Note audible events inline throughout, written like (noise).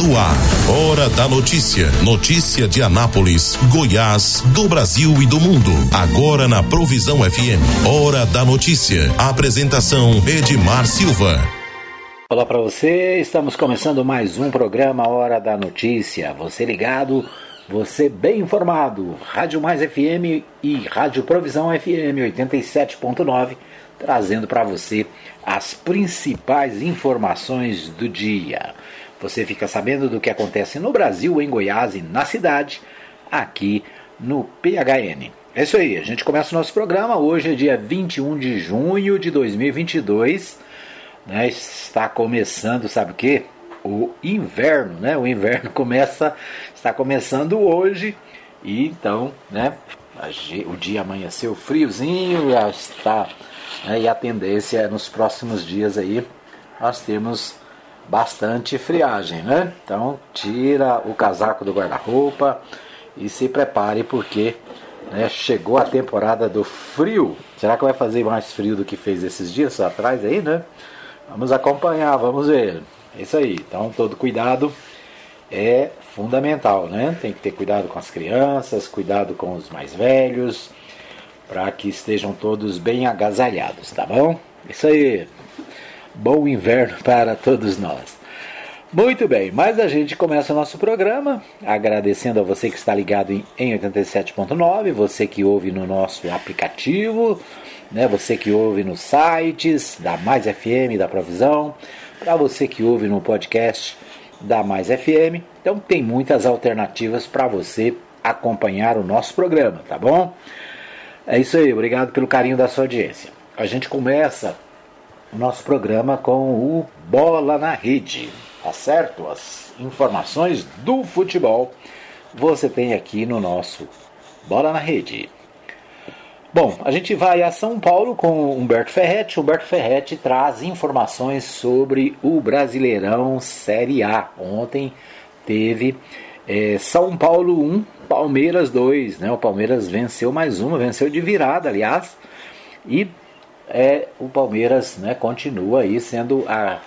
No ar, Hora da Notícia. Notícia de Anápolis, Goiás, do Brasil e do mundo. Agora na Provisão FM. Hora da Notícia. Apresentação Edmar Silva. Olá para você, estamos começando mais um programa Hora da Notícia. Você ligado, você bem informado. Rádio Mais FM e Rádio Provisão FM 87.9, trazendo para você as principais informações do dia. Você fica sabendo do que acontece no Brasil, em Goiás e na cidade, aqui no PHN. É isso aí, a gente começa o nosso programa. Hoje é dia 21 de junho de 2022. Né? Está começando, sabe o que? O inverno, né? O inverno (laughs) começa, está começando hoje e então, né? O dia amanheceu friozinho, já está, né? e a tendência é nos próximos dias aí nós temos bastante friagem, né? Então tira o casaco do guarda-roupa e se prepare porque né, chegou a temporada do frio. Será que vai fazer mais frio do que fez esses dias atrás aí, né? Vamos acompanhar, vamos ver. É isso aí. Então todo cuidado é fundamental, né? Tem que ter cuidado com as crianças, cuidado com os mais velhos, para que estejam todos bem agasalhados, tá bom? Isso aí. Bom inverno para todos nós. Muito bem, mas a gente começa o nosso programa agradecendo a você que está ligado em, em 87.9, você que ouve no nosso aplicativo, né, você que ouve nos sites da Mais FM, da Provisão, para você que ouve no podcast da Mais FM. Então tem muitas alternativas para você acompanhar o nosso programa, tá bom? É isso aí, obrigado pelo carinho da sua audiência. A gente começa o nosso programa com o Bola na Rede, tá certo? As informações do futebol você tem aqui no nosso Bola na Rede. Bom, a gente vai a São Paulo com Humberto Ferretti. Humberto Ferretti traz informações sobre o Brasileirão Série A. Ontem teve é, São Paulo 1, Palmeiras 2. Né? O Palmeiras venceu mais uma, venceu de virada, aliás. E é, o Palmeiras né, continua aí sendo a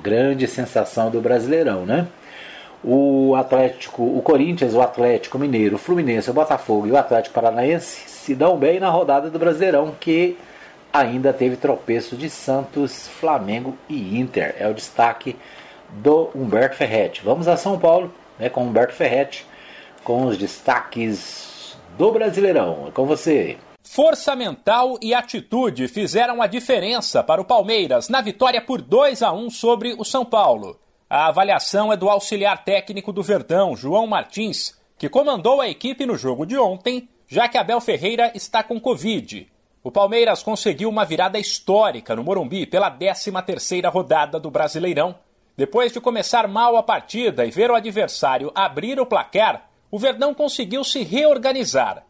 grande sensação do Brasileirão, né? O Atlético, o Corinthians, o Atlético Mineiro, o Fluminense, o Botafogo e o Atlético Paranaense se dão bem na rodada do Brasileirão, que ainda teve tropeço de Santos, Flamengo e Inter. É o destaque do Humberto Ferretti. Vamos a São Paulo, né, com Humberto Ferretti, com os destaques do Brasileirão. É com você. Força mental e atitude fizeram a diferença para o Palmeiras na vitória por 2 a 1 sobre o São Paulo. A avaliação é do auxiliar técnico do Verdão, João Martins, que comandou a equipe no jogo de ontem, já que Abel Ferreira está com Covid. O Palmeiras conseguiu uma virada histórica no Morumbi pela 13ª rodada do Brasileirão. Depois de começar mal a partida e ver o adversário abrir o placar, o Verdão conseguiu se reorganizar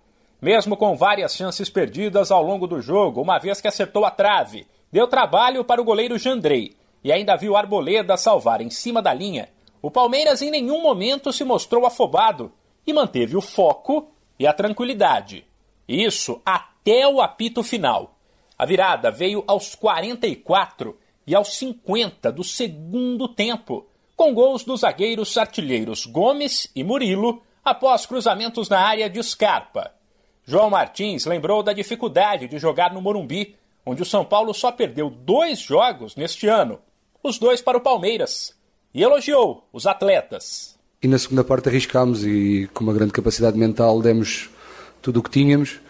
mesmo com várias chances perdidas ao longo do jogo, uma vez que acertou a trave, deu trabalho para o goleiro Jandrei e ainda viu Arboleda salvar em cima da linha. O Palmeiras em nenhum momento se mostrou afobado e manteve o foco e a tranquilidade. Isso até o apito final. A virada veio aos 44 e aos 50 do segundo tempo, com gols dos zagueiros artilheiros Gomes e Murilo após cruzamentos na área de Scarpa. João Martins lembrou da dificuldade de jogar no Morumbi, onde o São Paulo só perdeu dois jogos neste ano, os dois para o Palmeiras, e elogiou os atletas. E na segunda parte arriscámos e com uma grande capacidade mental demos tudo o que tínhamos,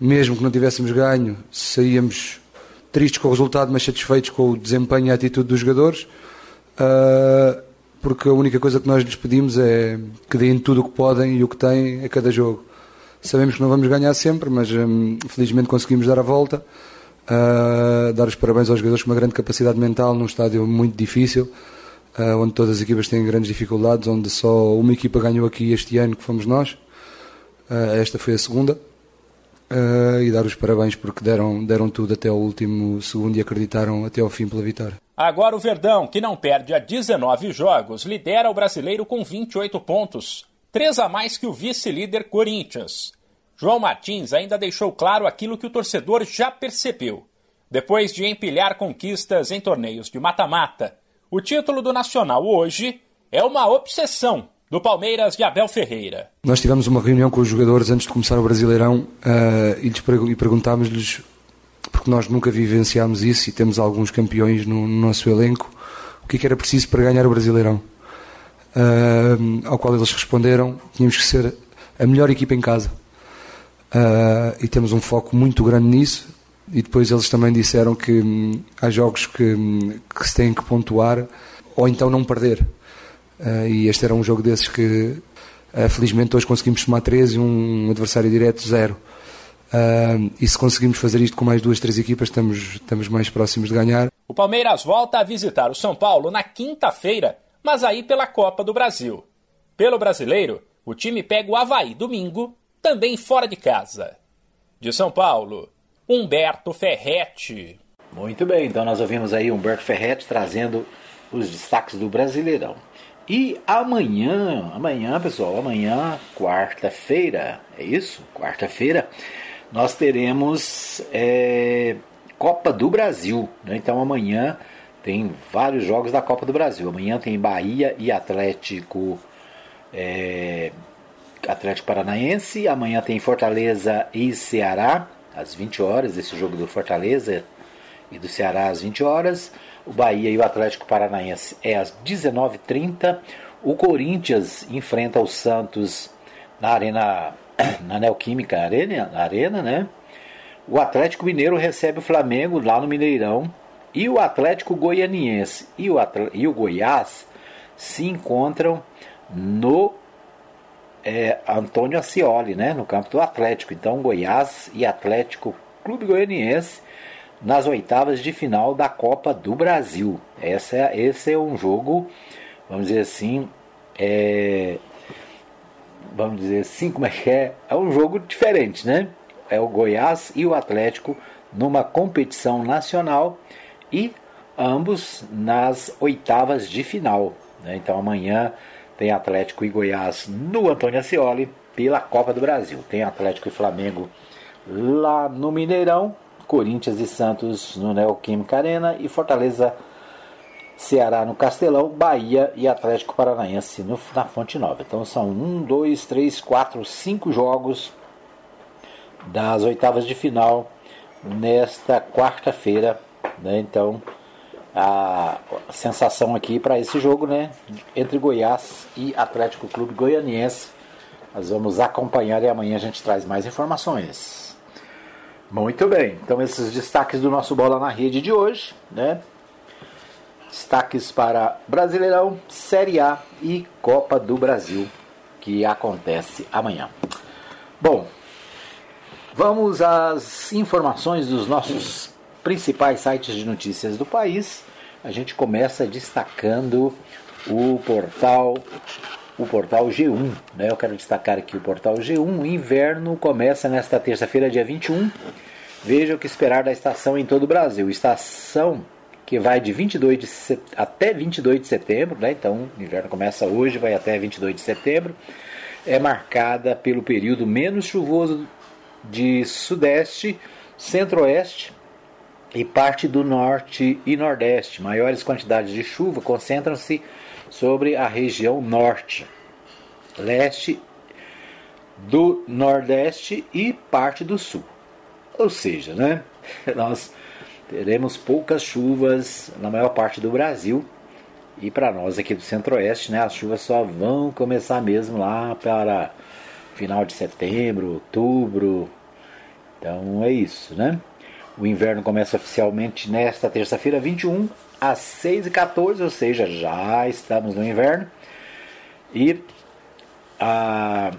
mesmo que não tivéssemos ganho, saíamos tristes com o resultado, mas satisfeitos com o desempenho e a atitude dos jogadores, ah, porque a única coisa que nós lhes pedimos é que deem tudo o que podem e o que têm a cada jogo. Sabemos que não vamos ganhar sempre, mas hum, felizmente conseguimos dar a volta. Uh, dar os parabéns aos jogadores com uma grande capacidade mental num estádio muito difícil, uh, onde todas as equipas têm grandes dificuldades, onde só uma equipa ganhou aqui este ano, que fomos nós. Uh, esta foi a segunda. e dar os parabéns porque deram, deram tudo até o último segundo e acreditaram até ao fim pela vitória. Agora o Verdão, que não perde a 19 jogos, lidera o brasileiro com 28 pontos três a mais que o vice-líder Corinthians. João Martins ainda deixou claro aquilo que o torcedor já percebeu. Depois de empilhar conquistas em torneios de mata-mata, o título do Nacional hoje é uma obsessão do Palmeiras de Abel Ferreira. Nós tivemos uma reunião com os jogadores antes de começar o Brasileirão uh, e, e perguntámos-lhes, porque nós nunca vivenciámos isso e temos alguns campeões no, no nosso elenco, o que, é que era preciso para ganhar o Brasileirão. Uh, ao qual eles responderam: tínhamos que ser a melhor equipa em casa. Uh, e temos um foco muito grande nisso. E depois eles também disseram que hum, há jogos que, hum, que se têm que pontuar ou então não perder. Uh, e este era um jogo desses que, uh, felizmente, hoje conseguimos somar 13 e um adversário direto, zero. Uh, e se conseguimos fazer isto com mais duas, três equipas, estamos, estamos mais próximos de ganhar. O Palmeiras volta a visitar o São Paulo na quinta-feira, mas aí pela Copa do Brasil. Pelo brasileiro, o time pega o Havaí domingo, também fora de casa. De São Paulo, Humberto Ferretti. Muito bem, então nós ouvimos aí Humberto Ferretti trazendo os destaques do Brasileirão. E amanhã, amanhã, pessoal, amanhã, quarta-feira, é isso? Quarta-feira, nós teremos é, Copa do Brasil. Né? Então amanhã tem vários jogos da Copa do Brasil. Amanhã tem Bahia e Atlético. É, Atlético Paranaense. Amanhã tem Fortaleza e Ceará, às 20 horas. Esse jogo do Fortaleza e do Ceará às 20 horas. O Bahia e o Atlético Paranaense é às 19h30. O Corinthians enfrenta o Santos na Arena, (coughs) na Neoquímica Arena, arena, né? O Atlético Mineiro recebe o Flamengo lá no Mineirão. E o Atlético Goianiense e o, e o Goiás se encontram no é, Antônio Ascioli, né? No campo do Atlético. Então, Goiás e Atlético Clube Goianiense nas oitavas de final da Copa do Brasil. Essa é, esse é um jogo, vamos dizer assim, é, vamos dizer assim, como é que é? É um jogo diferente, né? É o Goiás e o Atlético numa competição nacional e ambos nas oitavas de final. Né? Então amanhã tem Atlético e Goiás no Antônio Ascioli pela Copa do Brasil. Tem Atlético e Flamengo lá no Mineirão Corinthians e Santos no Neoquímica Arena e Fortaleza, Ceará no Castelão, Bahia e Atlético Paranaense no, na Fonte Nova. Então são um, dois, três, quatro, cinco jogos das oitavas de final nesta quarta-feira. Né? Então a sensação aqui para esse jogo, né, entre Goiás e Atlético Clube Goianiense. Nós vamos acompanhar e amanhã a gente traz mais informações. Muito bem, então esses destaques do nosso Bola na Rede de hoje, né? Destaques para Brasileirão, Série A e Copa do Brasil, que acontece amanhã. Bom, vamos às informações dos nossos principais sites de notícias do país. A gente começa destacando o portal o portal G1. Né? Eu quero destacar aqui o portal G1. O inverno começa nesta terça-feira, dia 21. Veja o que esperar da estação em todo o Brasil. Estação que vai de 22 de set... até 22 de setembro, né? então o inverno começa hoje, vai até 22 de setembro. É marcada pelo período menos chuvoso de sudeste, centro-oeste e parte do norte e nordeste. Maiores quantidades de chuva concentram-se sobre a região norte, leste, do nordeste e parte do sul. Ou seja, né, (laughs) nós teremos poucas chuvas na maior parte do Brasil. E para nós aqui do Centro-Oeste, né, as chuvas só vão começar mesmo lá para final de setembro, outubro. Então é isso, né? O inverno começa oficialmente nesta terça-feira, 21, às 6h14, ou seja, já estamos no inverno. E a,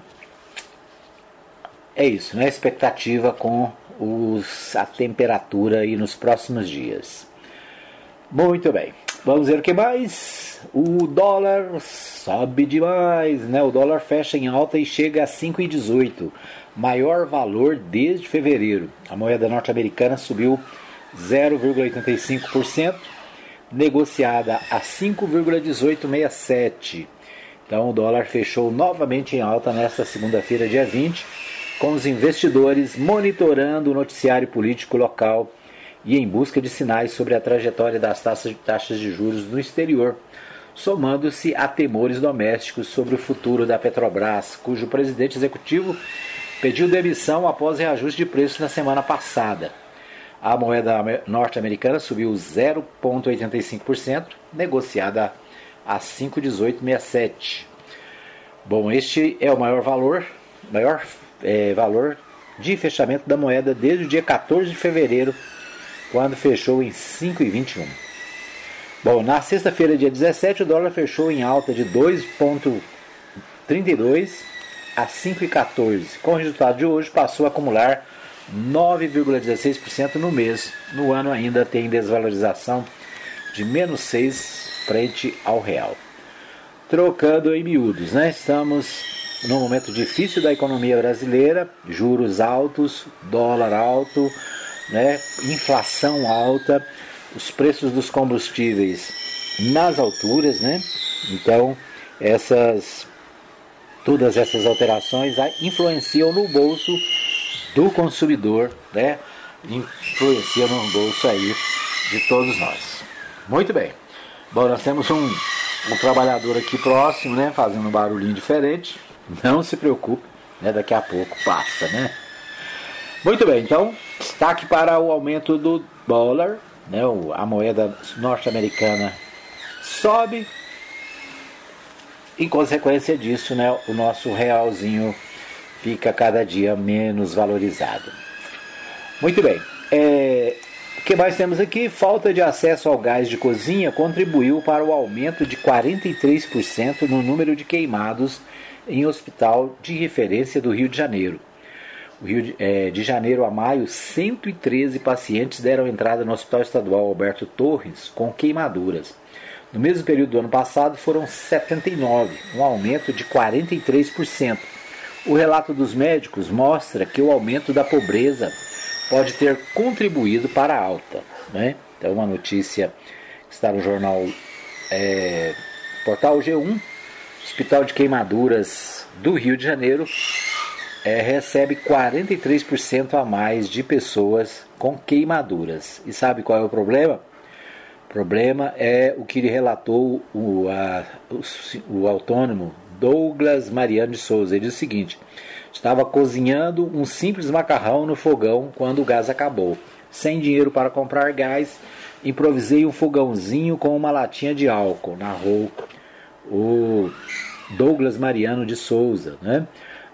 é isso, né? Expectativa com os, a temperatura aí nos próximos dias. Muito bem, vamos ver o que mais. O dólar sobe demais, né? O dólar fecha em alta e chega a 5,18, maior valor desde fevereiro. A moeda norte-americana subiu 0,85% negociada a 5,1867. Então o dólar fechou novamente em alta nesta segunda-feira, dia 20, com os investidores monitorando o noticiário político local e em busca de sinais sobre a trajetória das taxas de juros no exterior, somando-se a temores domésticos sobre o futuro da Petrobras, cujo presidente executivo pediu demissão após reajuste de preço na semana passada. A moeda norte-americana subiu 0,85%, negociada a 5,1867. Bom, este é o maior valor, maior é, valor de fechamento da moeda desde o dia 14 de fevereiro, quando fechou em 5,21. Bom, na sexta-feira, dia 17, o dólar fechou em alta de 2,32 a 5,14. Com o resultado de hoje, passou a acumular 9,16% no mês. No ano ainda tem desvalorização de menos 6 frente ao real. Trocando em miúdos, né? Estamos num momento difícil da economia brasileira, juros altos, dólar alto, né? inflação alta os preços dos combustíveis nas alturas, né? Então, essas todas essas alterações influenciam no bolso do consumidor, né? Influenciam no bolso aí de todos nós. Muito bem. Bom, nós temos um, um trabalhador aqui próximo, né? Fazendo um barulhinho diferente. Não se preocupe, né? Daqui a pouco passa, né? Muito bem, então, destaque para o aumento do dólar né, a moeda norte-americana sobe. Em consequência disso, né, o nosso realzinho fica cada dia menos valorizado. Muito bem. É, o que mais temos aqui? Falta de acesso ao gás de cozinha contribuiu para o aumento de 43% no número de queimados em hospital de referência do Rio de Janeiro. Rio de, é, de, Janeiro a maio, 113 pacientes deram entrada no Hospital Estadual Alberto Torres com queimaduras. No mesmo período do ano passado foram 79, um aumento de 43%. O relato dos médicos mostra que o aumento da pobreza pode ter contribuído para a alta. Né? Então, uma notícia que está no jornal é, Portal G1, Hospital de Queimaduras do Rio de Janeiro é, recebe 43% a mais de pessoas com queimaduras. E sabe qual é o problema? Problema é o que relatou o, a, o, o autônomo Douglas Mariano de Souza. Ele diz o seguinte: estava cozinhando um simples macarrão no fogão quando o gás acabou. Sem dinheiro para comprar gás, improvisei um fogãozinho com uma latinha de álcool, narrou o Douglas Mariano de Souza. Né?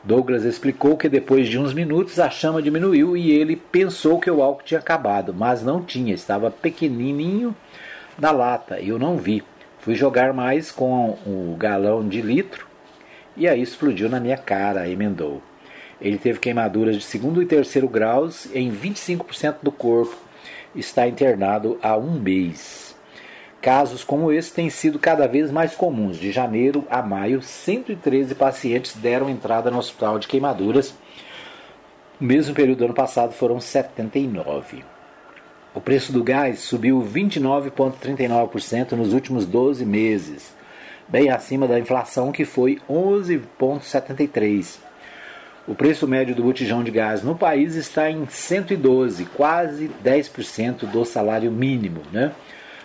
Douglas explicou que depois de uns minutos a chama diminuiu e ele pensou que o álcool tinha acabado, mas não tinha, estava pequenininho na lata, eu não vi. Fui jogar mais com o galão de litro e aí explodiu na minha cara, emendou. Ele teve queimaduras de segundo e terceiro graus em 25% do corpo. Está internado há um mês. Casos como esse têm sido cada vez mais comuns. De janeiro a maio, 113 pacientes deram entrada no hospital de queimaduras. No mesmo período do ano passado foram 79. O preço do gás subiu 29,39% nos últimos 12 meses, bem acima da inflação que foi 11,73%. O preço médio do botijão de gás no país está em 112, quase 10% do salário mínimo, né?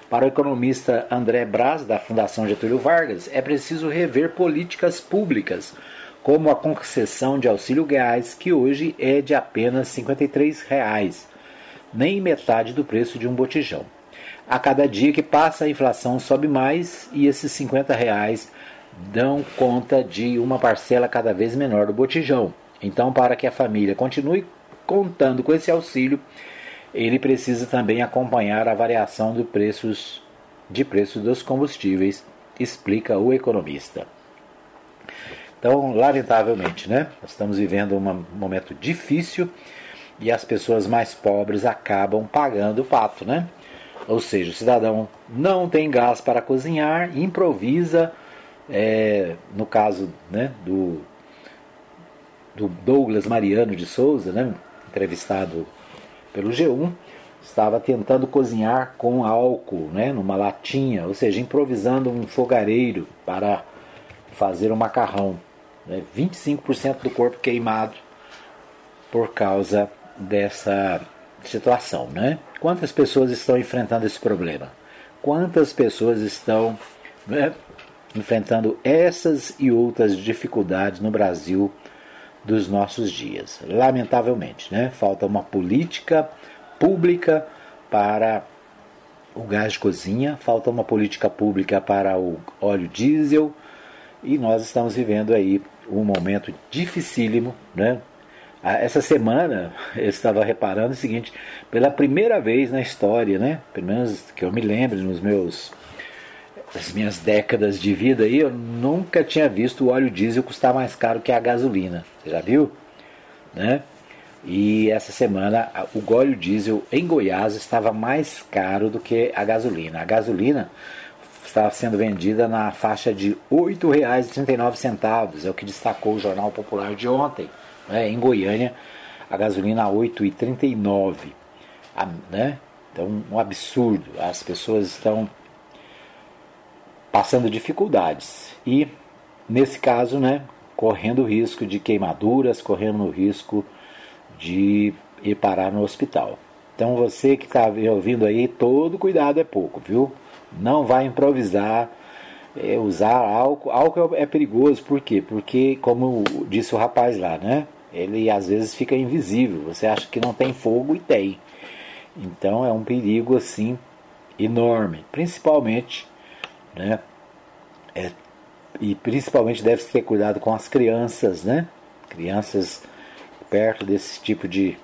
Para o economista André Braz, da Fundação Getúlio Vargas, é preciso rever políticas públicas, como a concessão de auxílio gás, que hoje é de apenas R$ 53,00, nem metade do preço de um botijão. A cada dia que passa, a inflação sobe mais e esses R$ 50,00 dão conta de uma parcela cada vez menor do botijão. Então, para que a família continue contando com esse auxílio, ele precisa também acompanhar a variação de preços, de preços dos combustíveis, explica o economista. Então, lamentavelmente, né, estamos vivendo um momento difícil e as pessoas mais pobres acabam pagando o pato, né? Ou seja, o cidadão não tem gás para cozinhar, improvisa, é, no caso né, do, do Douglas Mariano de Souza, né, entrevistado pelo G1, estava tentando cozinhar com álcool, né, numa latinha, ou seja, improvisando um fogareiro para fazer um macarrão. Né, 25% do corpo queimado por causa dessa situação. Né? Quantas pessoas estão enfrentando esse problema? Quantas pessoas estão né, enfrentando essas e outras dificuldades no Brasil dos nossos dias. Lamentavelmente, né? Falta uma política pública para o gás de cozinha, falta uma política pública para o óleo diesel e nós estamos vivendo aí um momento dificílimo, né? Essa semana eu estava reparando o seguinte, pela primeira vez na história, né? Pelo menos que eu me lembro nos meus as minhas décadas de vida aí, eu nunca tinha visto o óleo diesel custar mais caro que a gasolina. Você já viu? Né? E essa semana o óleo diesel em Goiás estava mais caro do que a gasolina. A gasolina estava sendo vendida na faixa de R$ 8,39, é o que destacou o Jornal Popular de ontem. Né? Em Goiânia, a gasolina a R$ 8,39. Né? Então, um absurdo. As pessoas estão passando dificuldades e, nesse caso, né, correndo o risco de queimaduras, correndo o risco de ir parar no hospital. Então você que está ouvindo aí, todo cuidado é pouco, viu? Não vai improvisar, é, usar álcool. Álcool é perigoso, por quê? Porque, como disse o rapaz lá, né? Ele às vezes fica invisível. Você acha que não tem fogo e tem. Então é um perigo assim enorme, principalmente né? É, e principalmente deve ter cuidado com as crianças, né? Crianças perto desse tipo de,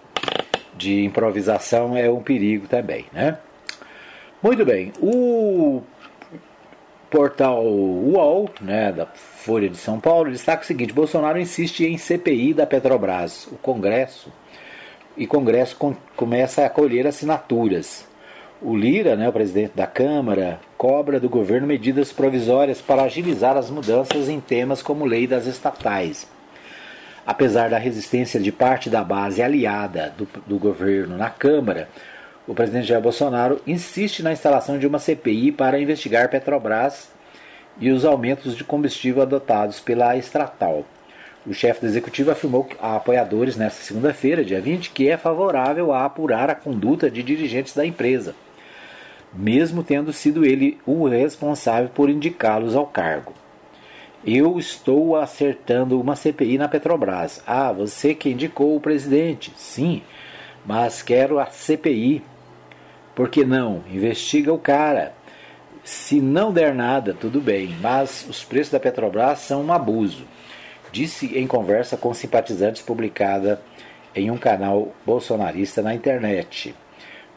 de improvisação é um perigo também, né? Muito bem, o portal UOL, né, da Folha de São Paulo, destaca o seguinte: Bolsonaro insiste em CPI da Petrobras. O Congresso e Congresso com, começa a colher assinaturas. O Lira, né, o presidente da Câmara, cobra do governo medidas provisórias para agilizar as mudanças em temas como lei das estatais. Apesar da resistência de parte da base aliada do, do governo na Câmara, o presidente Jair Bolsonaro insiste na instalação de uma CPI para investigar Petrobras e os aumentos de combustível adotados pela estatal. O chefe do executivo afirmou a apoiadores nesta segunda-feira, dia 20, que é favorável a apurar a conduta de dirigentes da empresa mesmo tendo sido ele o responsável por indicá-los ao cargo. Eu estou acertando uma CPI na Petrobras. Ah, você que indicou o presidente. Sim, mas quero a CPI. Por que não? Investiga o cara. Se não der nada, tudo bem, mas os preços da Petrobras são um abuso. Disse em conversa com simpatizantes publicada em um canal bolsonarista na internet.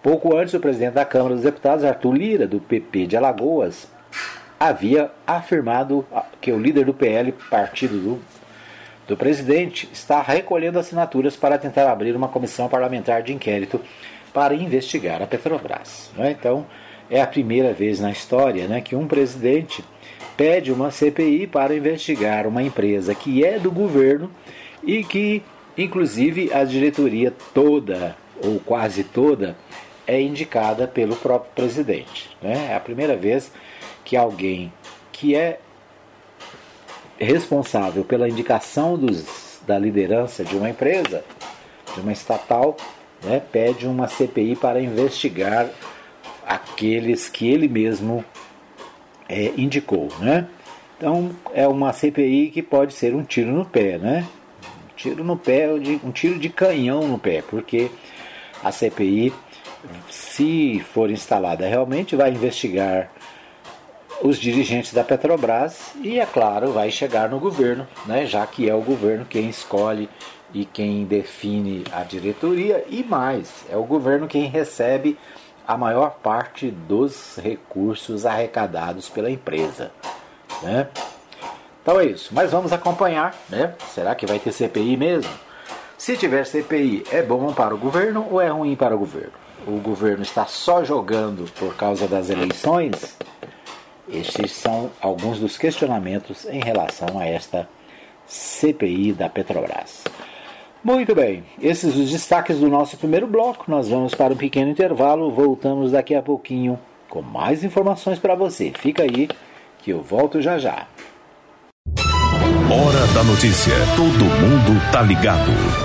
Pouco antes, o presidente da Câmara dos Deputados, Arthur Lira, do PP de Alagoas, havia afirmado que o líder do PL, partido do, do presidente, está recolhendo assinaturas para tentar abrir uma comissão parlamentar de inquérito para investigar a Petrobras. Né? Então, é a primeira vez na história né, que um presidente pede uma CPI para investigar uma empresa que é do governo e que, inclusive, a diretoria toda, ou quase toda, é indicada pelo próprio presidente. Né? É a primeira vez que alguém que é responsável pela indicação dos, da liderança de uma empresa, de uma estatal, né, pede uma CPI para investigar aqueles que ele mesmo é, indicou. Né? Então é uma CPI que pode ser um tiro no pé, né? Um tiro no pé, um tiro de canhão no pé, porque a CPI se for instalada realmente, vai investigar os dirigentes da Petrobras e, é claro, vai chegar no governo, né, já que é o governo quem escolhe e quem define a diretoria e mais, é o governo quem recebe a maior parte dos recursos arrecadados pela empresa. Né? Então é isso, mas vamos acompanhar, né? Será que vai ter CPI mesmo? Se tiver CPI, é bom para o governo ou é ruim para o governo? o governo está só jogando por causa das eleições? Estes são alguns dos questionamentos em relação a esta CPI da Petrobras. Muito bem, esses os destaques do nosso primeiro bloco. Nós vamos para um pequeno intervalo, voltamos daqui a pouquinho com mais informações para você. Fica aí que eu volto já já. Hora da notícia. Todo mundo tá ligado.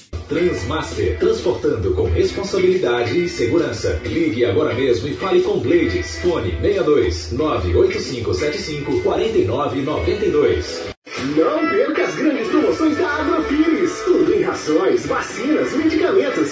Transmaster, transportando com responsabilidade e segurança. Ligue agora mesmo e fale com Blades. Fone 62 98575 4992. Não perca as grandes promoções da Agrofires. Tudo em rações, vacinas, medicamentos,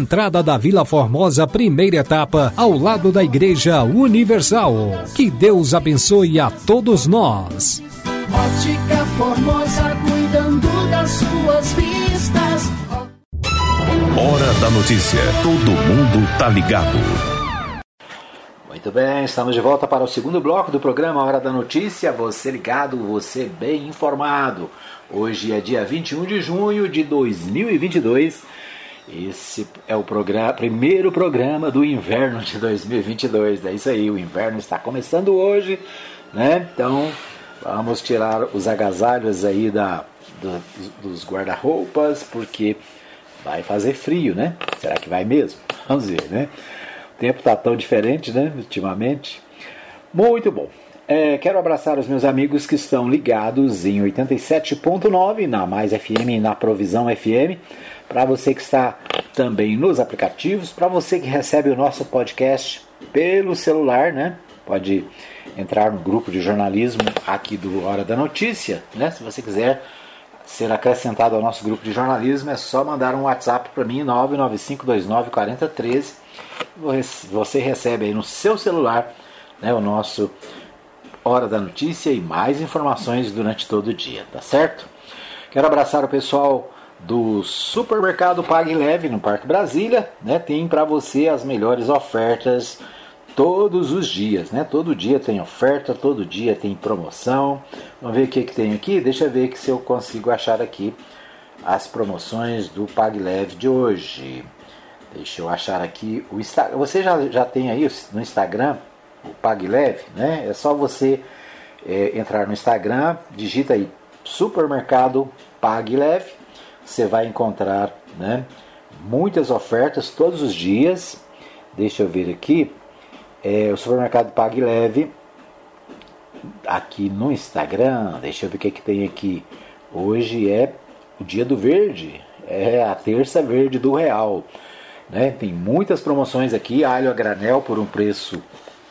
entrada da Vila Formosa, primeira etapa, ao lado da Igreja Universal. Que Deus abençoe a todos nós. Ótica Formosa, cuidando das suas vistas. Hora da notícia. Todo mundo tá ligado. Muito bem, estamos de volta para o segundo bloco do programa Hora da Notícia. Você ligado, você bem informado. Hoje é dia 21 de junho de 2022. Esse é o programa, primeiro programa do inverno de 2022. É isso aí, o inverno está começando hoje, né? Então vamos tirar os agasalhos aí da, do, dos guarda-roupas, porque vai fazer frio, né? Será que vai mesmo? Vamos ver, né? O tempo está tão diferente, né? Ultimamente. Muito bom. É, quero abraçar os meus amigos que estão ligados em 87.9 na Mais FM e na Provisão FM. Para você que está também nos aplicativos, para você que recebe o nosso podcast pelo celular, né? Pode entrar no grupo de jornalismo aqui do Hora da Notícia, né? Se você quiser ser acrescentado ao nosso grupo de jornalismo, é só mandar um WhatsApp para mim, 995294013. Você recebe aí no seu celular né, o nosso Hora da Notícia e mais informações durante todo o dia, tá certo? Quero abraçar o pessoal do Supermercado Pague Leve no Parque Brasília, né? Tem para você as melhores ofertas todos os dias, né? Todo dia tem oferta, todo dia tem promoção. Vamos ver o que, que tem aqui? Deixa eu ver se eu consigo achar aqui as promoções do Pague Leve de hoje. Deixa eu achar aqui o Instagram. Você já, já tem aí no Instagram o Pague Leve, né? É só você é, entrar no Instagram, digita aí Supermercado Pague Leve você vai encontrar né, muitas ofertas todos os dias. Deixa eu ver aqui. É, o supermercado Pague Leve. Aqui no Instagram, deixa eu ver o que, que tem aqui. Hoje é o dia do verde. É a terça verde do real. Né? Tem muitas promoções aqui. Alho a granel por um preço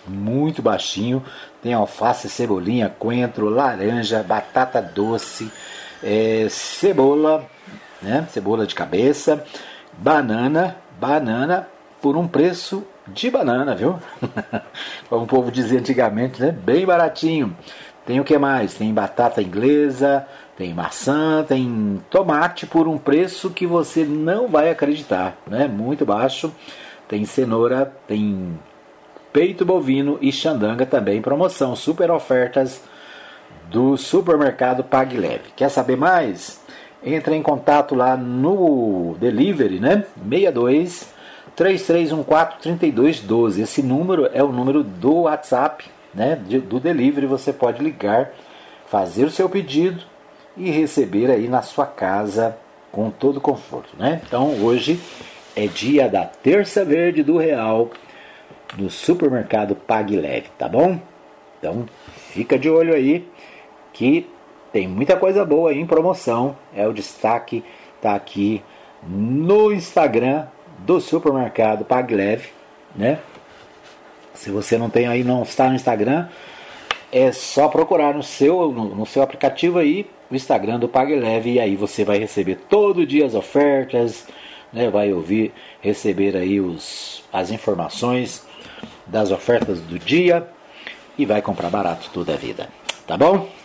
muito baixinho. Tem alface, cebolinha, coentro, laranja, batata doce, é, cebola né? Cebola de cabeça, banana, banana por um preço de banana, viu? (laughs) Como o povo dizia antigamente, né? Bem baratinho. Tem o que mais? Tem batata inglesa, tem maçã, tem tomate por um preço que você não vai acreditar, né? Muito baixo. Tem cenoura, tem peito bovino e xandanga também promoção, super ofertas do supermercado Pague Leve. Quer saber mais? Entra em contato lá no delivery, né? 62 3314 3212. Esse número é o número do WhatsApp, né? Do delivery. Você pode ligar, fazer o seu pedido e receber aí na sua casa com todo conforto, né? Então hoje é dia da terça verde do real no supermercado Pague Leve, tá bom? Então fica de olho aí que Tem muita coisa boa em promoção. É o destaque, tá aqui no Instagram do supermercado Paglev, né? Se você não tem aí, não está no Instagram, é só procurar no seu, no, no seu aplicativo aí o Instagram do PagLeve e aí você vai receber todo dia as ofertas, né? Vai ouvir, receber aí os, as informações das ofertas do dia e vai comprar barato toda a vida, tá bom?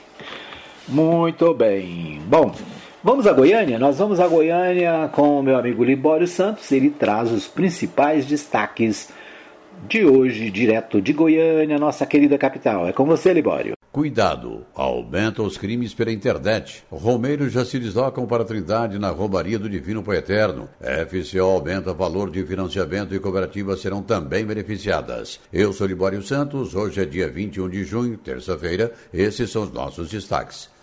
Muito bem. Bom, vamos a Goiânia? Nós vamos a Goiânia com o meu amigo Libório Santos. Ele traz os principais destaques de hoje, direto de Goiânia, nossa querida capital. É com você, Libório. Cuidado, aumenta os crimes pela internet. Romeiros já se deslocam para a Trindade na roubaria do Divino Pai Eterno. FCO aumenta valor de financiamento e cooperativas serão também beneficiadas. Eu sou Libório Santos, hoje é dia 21 de junho, terça-feira. Esses são os nossos destaques.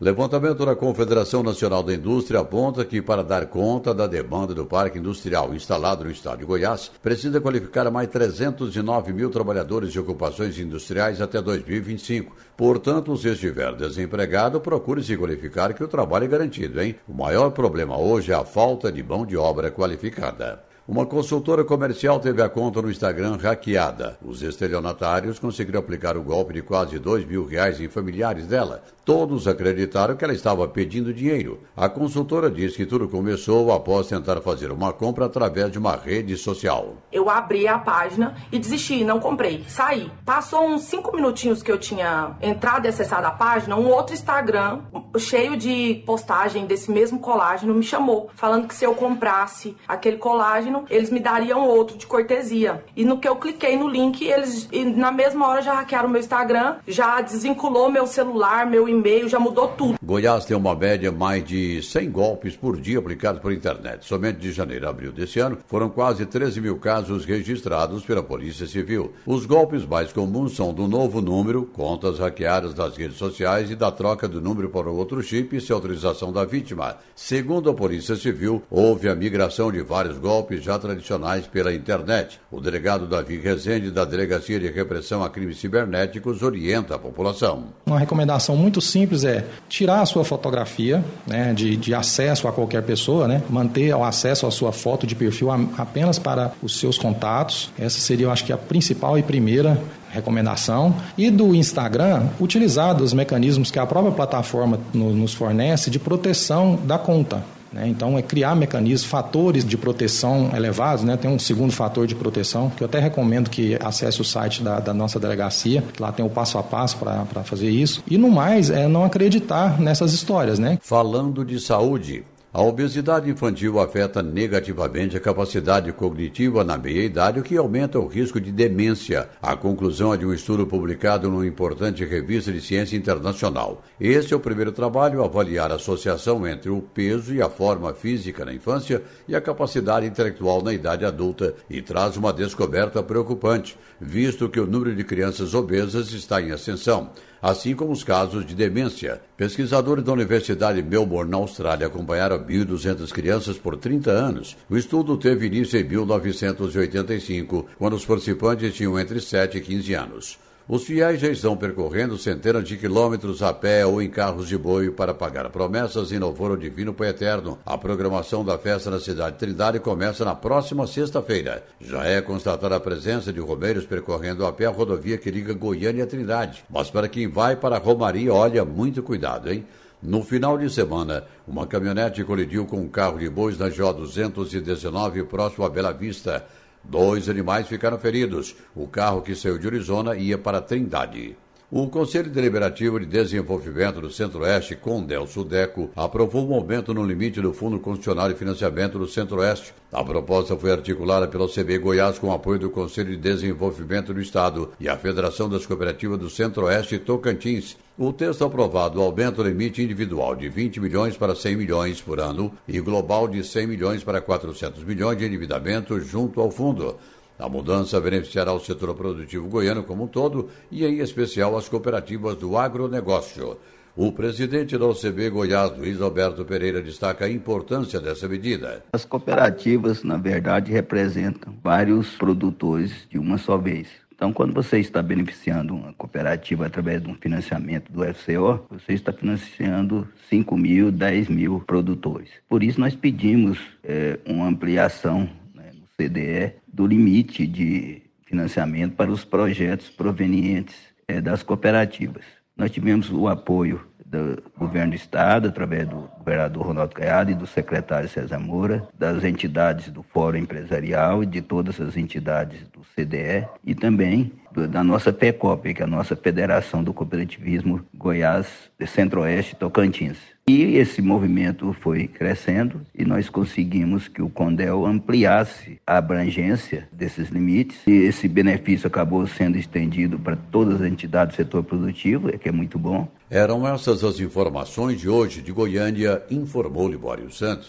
Levantamento da Confederação Nacional da Indústria aponta que, para dar conta da demanda do parque industrial instalado no estado de Goiás, precisa qualificar mais 309 mil trabalhadores de ocupações industriais até 2025. Portanto, se estiver desempregado, procure se qualificar que o trabalho é garantido, hein? O maior problema hoje é a falta de mão de obra qualificada. Uma consultora comercial teve a conta no Instagram hackeada. Os estelionatários conseguiram aplicar o golpe de quase dois mil reais em familiares dela. Todos acreditaram que ela estava pedindo dinheiro. A consultora diz que tudo começou após tentar fazer uma compra através de uma rede social. Eu abri a página e desisti, não comprei, saí. Passou uns cinco minutinhos que eu tinha entrado e acessado a página, um outro Instagram cheio de postagem desse mesmo colágeno me chamou, falando que se eu comprasse aquele colágeno, eles me dariam outro de cortesia. E no que eu cliquei no link, eles na mesma hora já hackearam meu Instagram, já desvinculou meu celular, meu e-mail, já mudou tudo. Goiás tem uma média mais de 100 golpes por dia aplicados por internet. Somente de janeiro a abril desse ano, foram quase 13 mil casos registrados pela Polícia Civil. Os golpes mais comuns são do novo número, contas hackeadas das redes sociais e da troca do número para outro chip sem autorização da vítima. Segundo a Polícia Civil, houve a migração de vários golpes já tradicionais pela internet. O delegado Davi Rezende, da Delegacia de Repressão a Crimes Cibernéticos, orienta a população. Uma recomendação muito simples é tirar a sua fotografia né, de, de acesso a qualquer pessoa, né, manter o acesso à sua foto de perfil apenas para os seus contatos. Essa seria, eu acho que, a principal e primeira recomendação. E do Instagram, utilizar os mecanismos que a própria plataforma nos fornece de proteção da conta. Né? Então, é criar mecanismos, fatores de proteção elevados. Né? Tem um segundo fator de proteção, que eu até recomendo que acesse o site da, da nossa delegacia, lá tem o passo a passo para fazer isso. E no mais, é não acreditar nessas histórias. Né? Falando de saúde, a obesidade infantil afeta negativamente a capacidade cognitiva na meia-idade, o que aumenta o risco de demência. A conclusão é de um estudo publicado numa importante revista de ciência internacional. Este é o primeiro trabalho a avaliar a associação entre o peso e a forma física na infância e a capacidade intelectual na idade adulta e traz uma descoberta preocupante, visto que o número de crianças obesas está em ascensão assim como os casos de demência. Pesquisadores da Universidade de Melbourne, na Austrália, acompanharam 1.200 crianças por 30 anos. O estudo teve início em 1985, quando os participantes tinham entre 7 e 15 anos. Os fiéis já estão percorrendo centenas de quilômetros a pé ou em carros de boi para pagar promessas em louvor ao Divino Pai Eterno. A programação da festa na cidade de Trindade começa na próxima sexta-feira. Já é constatada a presença de romeiros percorrendo a pé a rodovia que liga Goiânia a Trindade. Mas para quem vai para a Romaria, olha, muito cuidado, hein? No final de semana, uma caminhonete colidiu com um carro de bois na GO 219 próximo a Bela Vista. Dois animais ficaram feridos. O carro que saiu de Arizona ia para Trindade. O Conselho Deliberativo de Desenvolvimento do Centro-Oeste, Condel Sudeco, aprovou um aumento no limite do Fundo Constitucional de Financiamento do Centro-Oeste. A proposta foi articulada pela CB Goiás com apoio do Conselho de Desenvolvimento do Estado e a Federação das Cooperativas do Centro-Oeste e Tocantins. O texto aprovado aumenta o limite individual de 20 milhões para 100 milhões por ano e global de 100 milhões para 400 milhões de endividamento junto ao fundo. A mudança beneficiará o setor produtivo goiano como um todo e, em especial, as cooperativas do agronegócio. O presidente da OCB Goiás, Luiz Alberto Pereira, destaca a importância dessa medida. As cooperativas, na verdade, representam vários produtores de uma só vez Então, quando você está beneficiando uma cooperativa através de um financiamento do FCO, você está financiando 5 mil, 10 mil produtores. Por isso, nós pedimos é, uma ampliação né, no CDE do limite de financiamento para os projetos provenientes é, das cooperativas. Nós tivemos o apoio do governo do estado, através do governador Ronaldo Caiado e do secretário César Moura, das entidades do Fórum Empresarial e de todas as entidades do CDE e também da nossa FECOP, que é a nossa Federação do Cooperativismo Goiás Centro-Oeste Tocantins. E esse movimento foi crescendo e nós conseguimos que o Condel ampliasse a abrangência desses limites e esse benefício acabou sendo estendido para todas as entidades do setor produtivo, que é muito bom. Eram essas as informações de hoje de Goiânia, informou Libório Santos.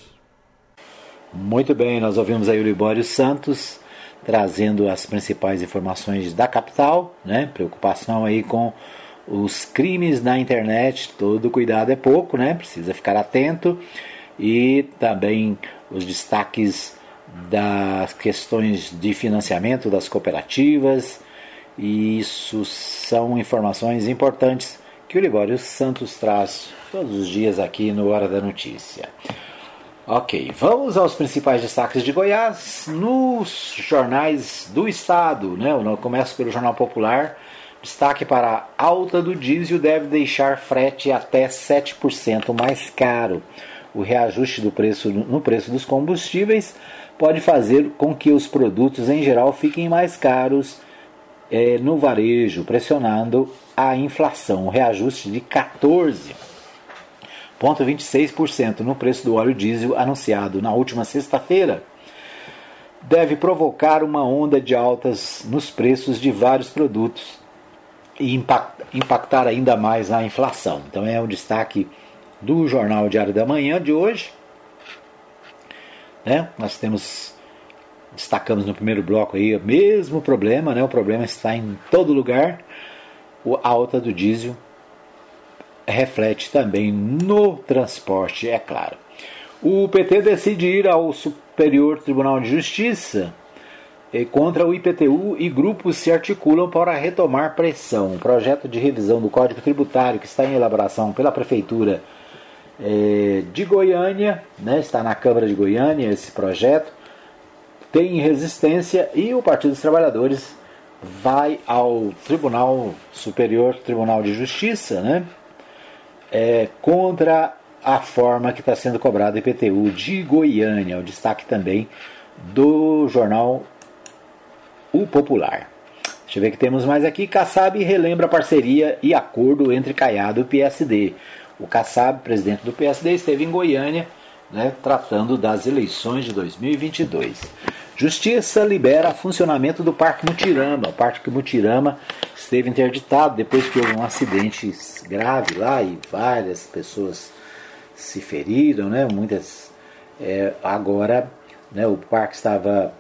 Muito bem, nós ouvimos aí o Libório Santos trazendo as principais informações da capital, né? Preocupação aí com os crimes na internet, todo cuidado é pouco, né? Precisa ficar atento. E também os destaques das questões de financiamento das cooperativas. E isso são informações importantes que o Libório Santos traz todos os dias aqui no Hora da Notícia. Ok, vamos aos principais destaques de Goiás nos jornais do estado. Né? Eu começo pelo Jornal Popular Destaque para a alta do diesel deve deixar frete até 7% mais caro. O reajuste do preço no preço dos combustíveis pode fazer com que os produtos em geral fiquem mais caros é, no varejo, pressionando a inflação. O reajuste de 14,26% no preço do óleo diesel anunciado na última sexta-feira deve provocar uma onda de altas nos preços de vários produtos e impactar ainda mais a inflação. Então é um destaque do Jornal Diário da Manhã de hoje. Né? Nós temos destacamos no primeiro bloco aí o mesmo problema, né? O problema está em todo lugar. A alta do diesel reflete também no transporte, é claro. O PT decide ir ao Superior Tribunal de Justiça contra o IPTU e grupos se articulam para retomar pressão. O projeto de revisão do Código Tributário que está em elaboração pela Prefeitura é, de Goiânia, né, está na Câmara de Goiânia esse projeto, tem resistência e o Partido dos Trabalhadores vai ao Tribunal Superior Tribunal de Justiça né, é, contra a forma que está sendo cobrado o IPTU de Goiânia. O destaque também do jornal o Popular. Deixa eu ver o que temos mais aqui. Kassab relembra parceria e acordo entre Caiado e PSD. O Kassab, presidente do PSD, esteve em Goiânia né, tratando das eleições de 2022. Justiça libera funcionamento do Parque Mutirama. O Parque Mutirama esteve interditado depois que houve um acidente grave lá e várias pessoas se feriram, né? Muitas. É, agora, né, o parque estava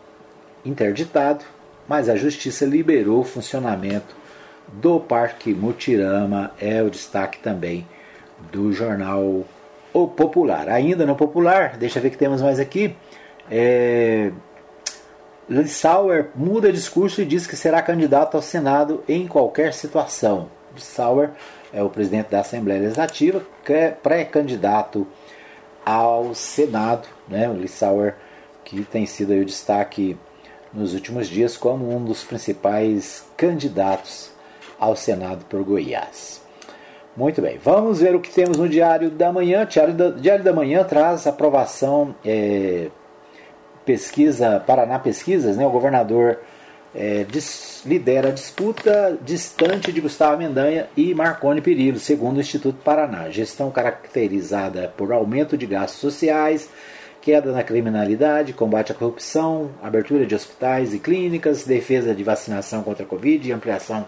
interditado mas a justiça liberou o funcionamento do Parque Mutirama, é o destaque também do jornal O Popular. Ainda no Popular, deixa eu ver que temos mais aqui. É, Lissauer muda discurso e diz que será candidato ao Senado em qualquer situação. Lissauer é o presidente da Assembleia Legislativa, é pré-candidato ao Senado. Né? O Lissauer, que tem sido o destaque nos últimos dias como um dos principais candidatos ao Senado por Goiás. Muito bem, vamos ver o que temos no Diário da Manhã. Diário da, Diário da Manhã traz aprovação, é, pesquisa, Paraná Pesquisas, né? o governador é, dis, lidera a disputa distante de Gustavo Mendanha e Marconi Perillo, segundo o Instituto Paraná. Gestão caracterizada por aumento de gastos sociais, queda na criminalidade, combate à corrupção, abertura de hospitais e clínicas, defesa de vacinação contra a Covid e ampliação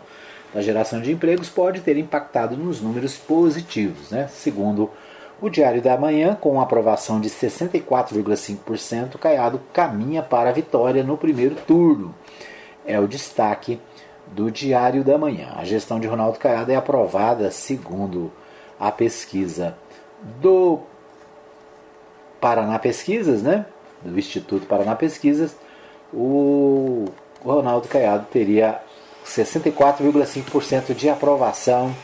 da geração de empregos pode ter impactado nos números positivos, né? segundo o Diário da Manhã, com aprovação de 64,5%, Caiado caminha para a vitória no primeiro turno. É o destaque do Diário da Manhã. A gestão de Ronaldo Caiado é aprovada segundo a pesquisa do Paraná Pesquisas, né? Do Instituto Paraná Pesquisas, o Ronaldo Caiado teria 64,5% de aprovação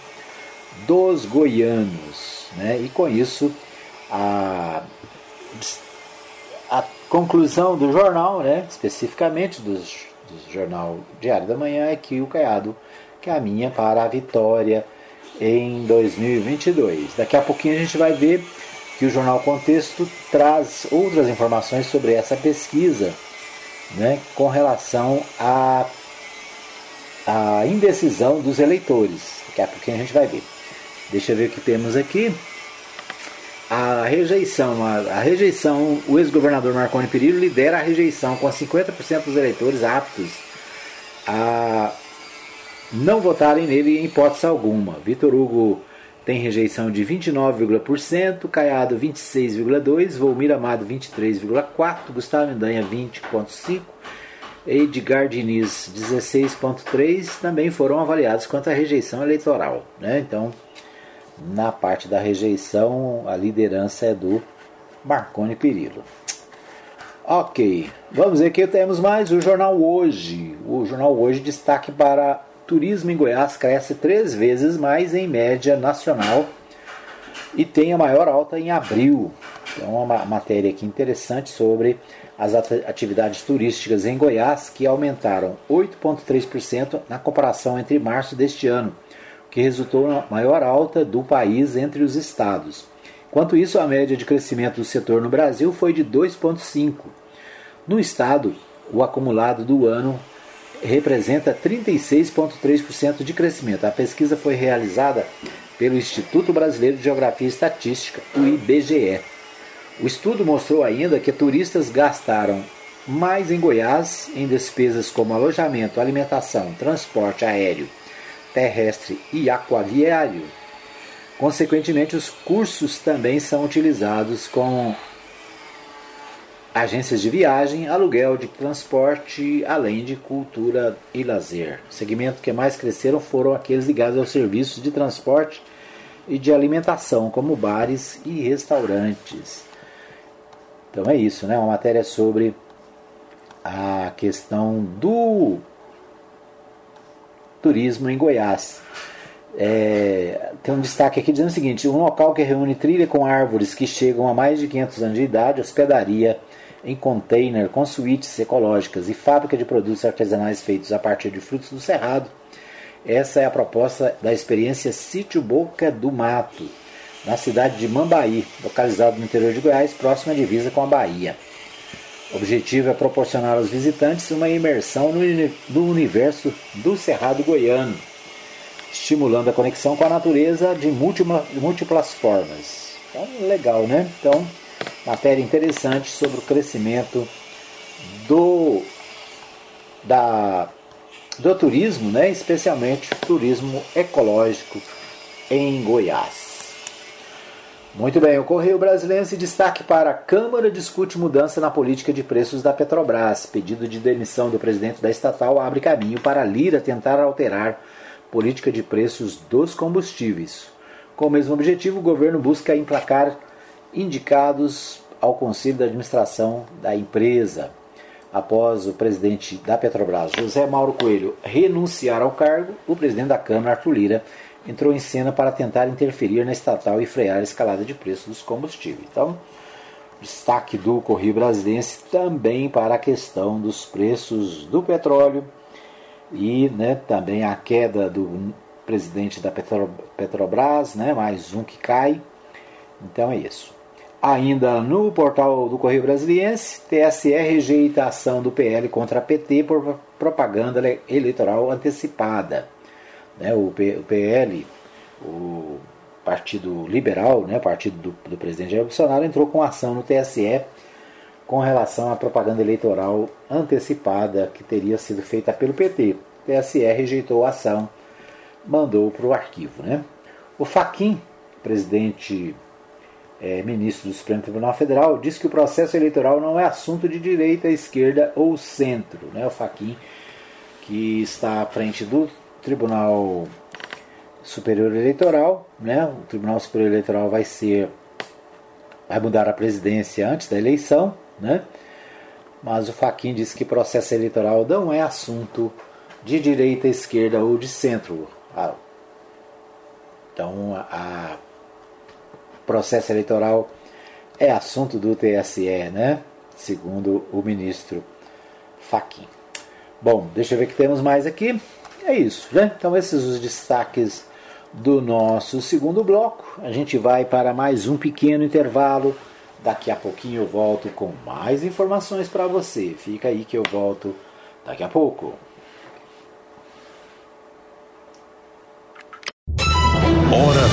dos goianos. Né? E com isso, a, a conclusão do jornal, né? especificamente dos, do jornal Diário da Manhã, é que o Caiado caminha para a vitória em 2022. Daqui a pouquinho a gente vai ver que o Jornal Contexto traz outras informações sobre essa pesquisa né, com relação à, à indecisão dos eleitores. Daqui a pouquinho a gente vai ver. Deixa eu ver o que temos aqui. A rejeição, a, a rejeição, o ex-governador Marconi Perillo lidera a rejeição com 50% dos eleitores aptos a não votarem nele em hipótese alguma. Vitor Hugo tem rejeição de 29,%, Caiado 26,2%, Volmir Amado 23,4%, Gustavo Mendanha 20,5%, Edgar Diniz 16,3% também foram avaliados quanto à rejeição eleitoral. Né? Então, na parte da rejeição, a liderança é do Marconi Perillo. Ok, vamos ver que temos mais o Jornal Hoje. O Jornal Hoje destaque para turismo em Goiás cresce três vezes mais em média nacional e tem a maior alta em abril. É uma matéria aqui interessante sobre as atividades turísticas em Goiás que aumentaram 8,3% na comparação entre março deste ano, o que resultou na maior alta do país entre os estados. Enquanto isso, a média de crescimento do setor no Brasil foi de 2,5%. No estado, o acumulado do ano representa 36,3% de crescimento. A pesquisa foi realizada pelo Instituto Brasileiro de Geografia e Estatística, o IBGE. O estudo mostrou ainda que turistas gastaram mais em Goiás em despesas como alojamento, alimentação, transporte aéreo, terrestre e aquaviário. Consequentemente, os cursos também são utilizados com agências de viagem, aluguel de transporte, além de cultura e lazer. O segmento que mais cresceram foram aqueles ligados aos serviços de transporte e de alimentação, como bares e restaurantes. Então é isso, né? Uma matéria sobre a questão do turismo em Goiás. É, tem um destaque aqui dizendo o seguinte: um local que reúne trilha com árvores que chegam a mais de 500 anos de idade, hospedaria em container com suítes ecológicas e fábrica de produtos artesanais feitos a partir de frutos do cerrado. Essa é a proposta da experiência Sítio Boca do Mato, na cidade de Mambaí, localizado no interior de Goiás, próxima à divisa com a Bahia. O objetivo é proporcionar aos visitantes uma imersão no universo do Cerrado Goiano, estimulando a conexão com a natureza de múltiplas formas. Então, legal, né? Então, matéria interessante sobre o crescimento do, da, do turismo, né? especialmente turismo ecológico em Goiás. Muito bem, o Correio Brasileiro se destaque para a Câmara discute mudança na política de preços da Petrobras. Pedido de demissão do presidente da estatal abre caminho para Lira tentar alterar política de preços dos combustíveis. Com o mesmo objetivo, o governo busca emplacar indicados ao conselho de administração da empresa. Após o presidente da Petrobras, José Mauro Coelho, renunciar ao cargo, o presidente da Câmara, Arthur Lira, entrou em cena para tentar interferir na estatal e frear a escalada de preços dos combustíveis. Então, destaque do Correio Brasilense também para a questão dos preços do petróleo e né, também a queda do presidente da Petrobras, né, mais um que cai. Então é isso. Ainda no portal do Correio Brasiliense, TSE rejeita a ação do PL contra a PT por propaganda eleitoral antecipada. Né, o, PL, o Partido Liberal, né, partido do, do presidente Jair Bolsonaro, entrou com ação no TSE com relação à propaganda eleitoral antecipada que teria sido feita pelo PT. O TSE rejeitou a ação, mandou para o arquivo. Né? O Faquim, presidente é, ministro do Supremo Tribunal Federal, disse que o processo eleitoral não é assunto de direita, esquerda ou centro. Né? O Faquim, que está à frente do Tribunal Superior Eleitoral, né? o Tribunal Superior Eleitoral vai ser vai mudar a presidência antes da eleição, né? mas o Faquim disse que processo eleitoral não é assunto de direita, esquerda ou de centro. Então, a processo eleitoral é assunto do TSE, né? Segundo o ministro Fachin. Bom, deixa eu ver o que temos mais aqui. É isso, né? Então, esses os destaques do nosso segundo bloco. A gente vai para mais um pequeno intervalo. Daqui a pouquinho eu volto com mais informações para você. Fica aí que eu volto daqui a pouco.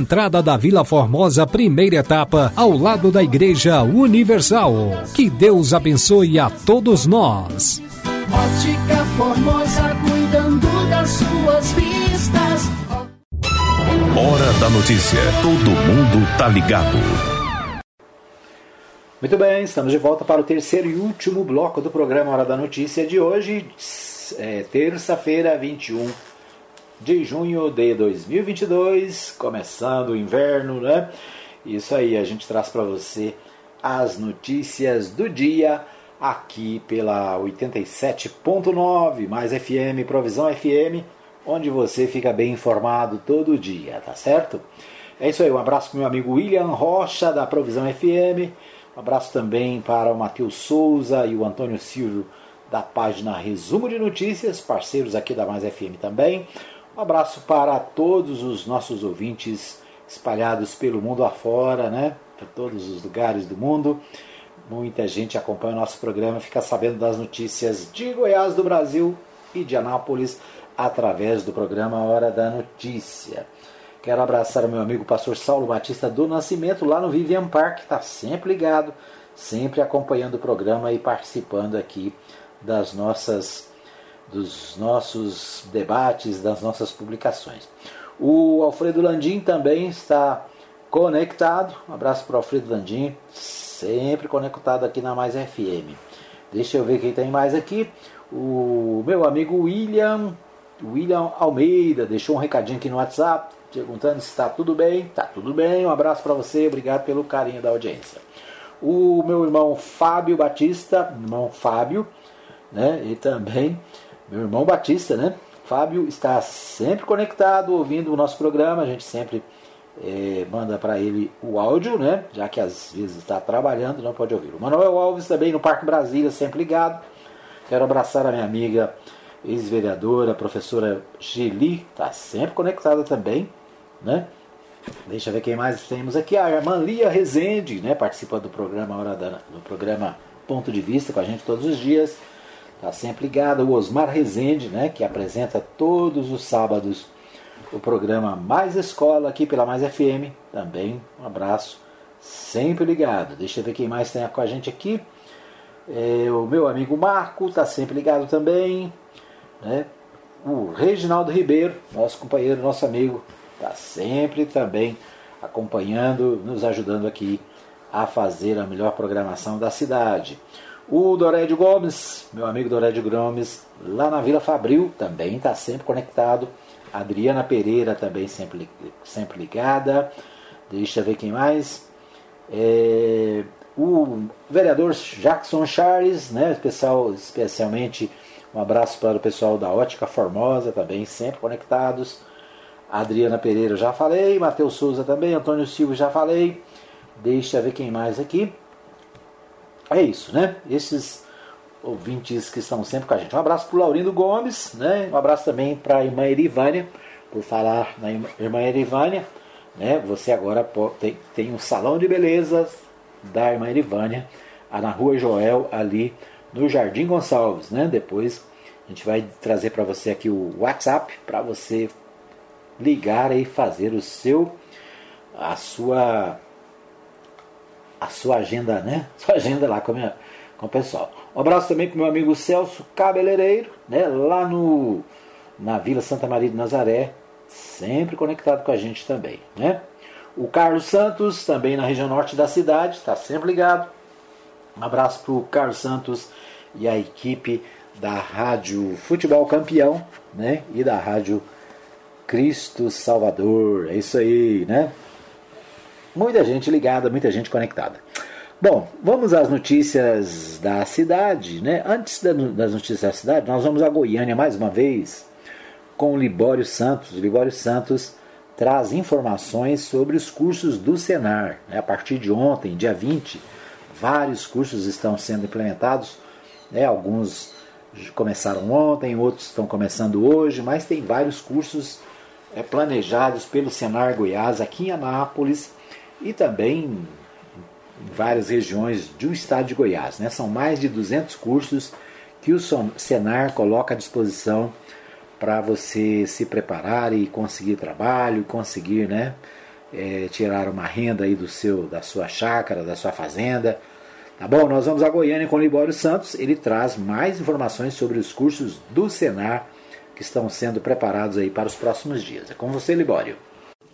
entrada da Vila Formosa, primeira etapa, ao lado da Igreja Universal. Que Deus abençoe a todos nós. Ótica Formosa, cuidando das suas vistas. Hora da notícia. Todo mundo tá ligado. Muito bem, estamos de volta para o terceiro e último bloco do programa Hora da Notícia de hoje, é, terça-feira, 21 de junho de 2022, começando o inverno, né? Isso aí, a gente traz para você as notícias do dia aqui pela 87.9 mais FM, Provisão FM, onde você fica bem informado todo dia, tá certo? É isso aí, um abraço para meu amigo William Rocha da Provisão FM, um abraço também para o Matheus Souza e o Antônio Silvio da página Resumo de Notícias, parceiros aqui da Mais FM também. Um abraço para todos os nossos ouvintes espalhados pelo mundo afora, né? Por todos os lugares do mundo. Muita gente acompanha o nosso programa, fica sabendo das notícias de Goiás, do Brasil e de Anápolis através do programa Hora da Notícia. Quero abraçar o meu amigo pastor Saulo Batista do Nascimento, lá no Vivian Park, está sempre ligado, sempre acompanhando o programa e participando aqui das nossas dos nossos debates, das nossas publicações. O Alfredo Landim também está conectado. Um abraço para o Alfredo Landim, sempre conectado aqui na Mais FM. Deixa eu ver quem tem mais aqui. O meu amigo William, William Almeida, deixou um recadinho aqui no WhatsApp, perguntando se está tudo bem. Tá tudo bem, um abraço para você, obrigado pelo carinho da audiência. O meu irmão Fábio Batista, irmão Fábio, né? E também meu irmão Batista, né? Fábio está sempre conectado, ouvindo o nosso programa. A gente sempre é, manda para ele o áudio, né? Já que às vezes está trabalhando, não pode ouvir. O Manuel Alves também no Parque Brasília, sempre ligado. Quero abraçar a minha amiga ex-vereadora, professora Geli, está sempre conectada também, né? Deixa eu ver quem mais temos aqui. A irmã Lia Rezende, né? Participa do programa Hora da, do programa Ponto de Vista com a gente todos os dias. Está sempre ligado. O Osmar Rezende, né? Que apresenta todos os sábados o programa Mais Escola aqui pela Mais FM. Também um abraço, sempre ligado. Deixa eu ver quem mais tem com a gente aqui. É, o meu amigo Marco está sempre ligado também. Né? O Reginaldo Ribeiro, nosso companheiro, nosso amigo, está sempre também acompanhando, nos ajudando aqui a fazer a melhor programação da cidade. O Dorédio Gomes, meu amigo Dorédio Gomes, lá na Vila Fabril, também está sempre conectado. Adriana Pereira também sempre, sempre ligada. Deixa eu ver quem mais. É, o vereador Jackson Charles, né, especial, especialmente um abraço para o pessoal da Ótica Formosa, também sempre conectados. Adriana Pereira já falei, Matheus Souza também, Antônio Silva já falei. Deixa eu ver quem mais aqui. É isso, né? Esses ouvintes que estão sempre com a gente. Um abraço para o Laurindo Gomes, né? Um abraço também para a irmã Erivânia, por falar na irmã Erivânia. Né? Você agora tem, tem um salão de belezas da irmã Erivânia, na rua Joel, ali no Jardim Gonçalves. Né? Depois a gente vai trazer para você aqui o WhatsApp para você ligar e fazer o seu a sua a sua agenda, né? (laughs) Sua agenda lá com, minha, com o pessoal. Um abraço também para o meu amigo Celso Cabeleireiro, né? Lá no, na Vila Santa Maria de Nazaré, sempre conectado com a gente também, né? O Carlos Santos, também na região norte da cidade, está sempre ligado. Um abraço para o Carlos Santos e a equipe da Rádio Futebol Campeão, né? E da Rádio Cristo Salvador. É isso aí, né? Muita gente ligada, muita gente conectada. Bom, vamos às notícias da cidade, né? Antes das notícias da cidade, nós vamos a Goiânia mais uma vez com o Libório Santos. O Libório Santos traz informações sobre os cursos do Senar. Né? A partir de ontem, dia 20, vários cursos estão sendo implementados. Né? Alguns começaram ontem, outros estão começando hoje, mas tem vários cursos é, planejados pelo Senar Goiás aqui em Anápolis e também em várias regiões do estado de Goiás. Né? São mais de 200 cursos que o Senar coloca à disposição para você se preparar e conseguir trabalho, conseguir né, é, tirar uma renda aí do seu, da sua chácara, da sua fazenda. Tá bom? Nós vamos a Goiânia com o Libório Santos. Ele traz mais informações sobre os cursos do Senar que estão sendo preparados aí para os próximos dias. É com você, Libório.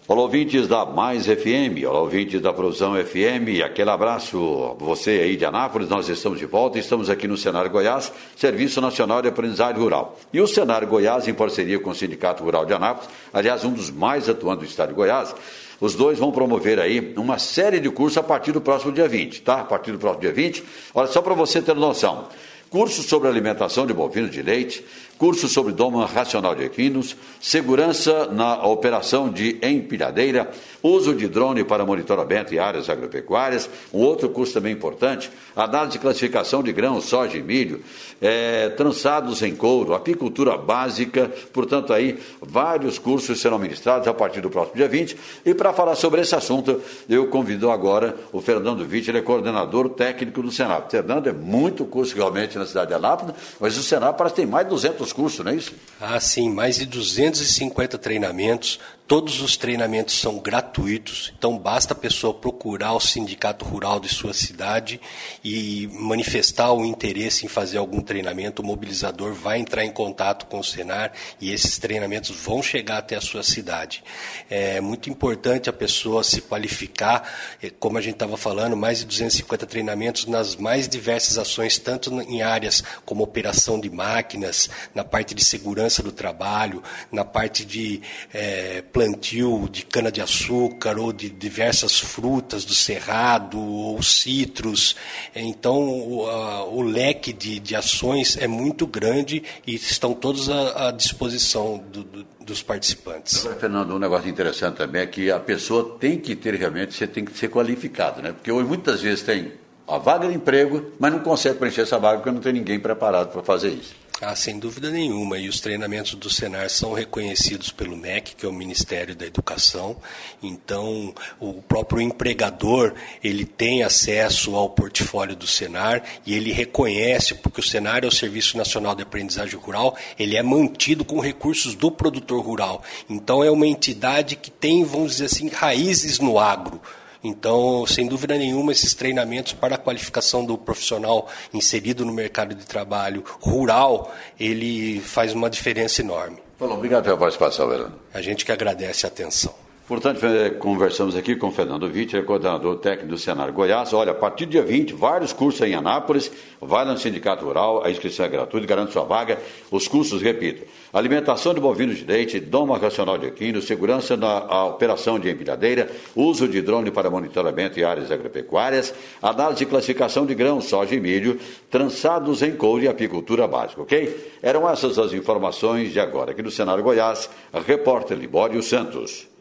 Olá, ouvintes da Mais FM, olá, ouvintes da Produção FM, aquele abraço você aí de Anápolis, nós estamos de volta, estamos aqui no Cenário Goiás, Serviço Nacional de Aprendizagem Rural. E o Cenário Goiás, em parceria com o Sindicato Rural de Anápolis, aliás, um dos mais atuantes do estado de Goiás, os dois vão promover aí uma série de cursos a partir do próximo dia 20, tá? A partir do próximo dia 20. Olha, só para você ter noção, cursos sobre alimentação de bovinos de leite, curso sobre doma racional de equinos, segurança na operação de empilhadeira, uso de drone para monitoramento em áreas agropecuárias, um outro curso também importante, análise de classificação de grãos, soja e milho, é, trançados em couro, apicultura básica, portanto aí vários cursos serão ministrados a partir do próximo dia 20, e para falar sobre esse assunto, eu convido agora o Fernando Vitti, ele é coordenador técnico do Senado. Fernando, é muito curso realmente na cidade de Anápolis, mas o Senado parece que tem mais de 200 os cursos, não é isso? Ah, sim, mais de 250 treinamentos, Todos os treinamentos são gratuitos, então basta a pessoa procurar o sindicato rural de sua cidade e manifestar o interesse em fazer algum treinamento. O mobilizador vai entrar em contato com o Senar e esses treinamentos vão chegar até a sua cidade. É muito importante a pessoa se qualificar, é, como a gente estava falando, mais de 250 treinamentos nas mais diversas ações, tanto em áreas como operação de máquinas, na parte de segurança do trabalho, na parte de é, plantio de cana-de-açúcar ou de diversas frutas do cerrado ou citros. Então, o, a, o leque de, de, ações é muito grande e estão todos à, à disposição do, do, dos participantes. Agora, Fernando, um negócio interessante também é que a pessoa tem que ter realmente, você tem que ser qualificado, né? Porque hoje muitas vezes tem a vaga de emprego, mas não consegue preencher essa vaga porque não tem ninguém preparado para fazer isso. Ah, sem dúvida nenhuma. E os treinamentos do Senar são reconhecidos pelo MEC, que é o Ministério da Educação. Então, o próprio empregador, ele tem acesso ao portfólio do Senar e ele reconhece, porque o Senar é o Serviço Nacional de Aprendizagem Rural, ele é mantido com recursos do produtor rural. Então, é uma entidade que tem, vamos dizer assim, raízes no agro. Então, sem dúvida nenhuma, esses treinamentos para a qualificação do profissional inserido no mercado de trabalho rural, ele faz uma diferença enorme. Falou, obrigado pela participação, Verano. A gente que agradece a atenção. Portanto, eh, conversamos aqui com Fernando Vitti, coordenador técnico do Senar Goiás. Olha, a partir do dia 20, vários cursos em Anápolis, vai no Sindicato Rural, a inscrição é gratuita, garante sua vaga. Os cursos, repito, alimentação de bovinos de leite, doma racional de equino, segurança na operação de empilhadeira, uso de drone para monitoramento em áreas agropecuárias, análise e classificação de grãos, soja e milho, trançados em couro e apicultura básica, ok? Eram essas as informações de agora aqui do Senar Goiás, repórter Libório Santos.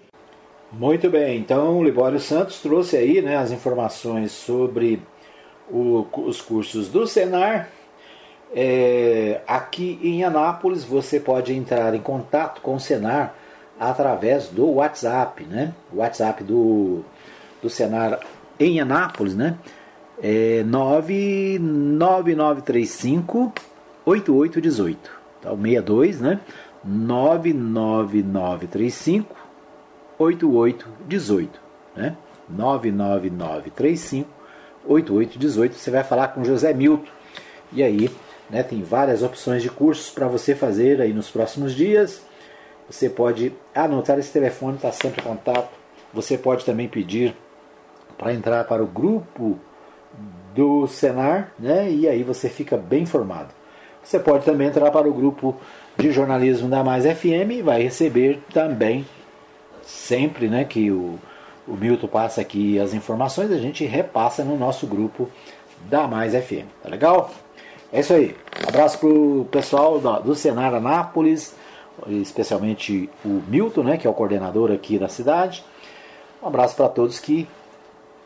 Muito bem, então o Libório Santos trouxe aí né, as informações sobre o, os cursos do Senar. É, aqui em Anápolis você pode entrar em contato com o Senar através do WhatsApp, né? O WhatsApp do, do Senar em Anápolis, né? É 99935 8818. Então 62, né? 99935 8818, né? 99935 8818. Você vai falar com José Milton. E aí, né, tem várias opções de cursos para você fazer aí nos próximos dias. Você pode anotar esse telefone, está sempre em contato. Você pode também pedir para entrar para o grupo do Senar, né? E aí você fica bem informado. Você pode também entrar para o grupo de jornalismo da Mais FM e vai receber também sempre né, que o, o Milton passa aqui as informações, a gente repassa no nosso grupo da Mais FM. Tá legal? É isso aí. Abraço pro pessoal do, do Senar Anápolis, especialmente o Milton, né, que é o coordenador aqui da cidade. Um abraço para todos que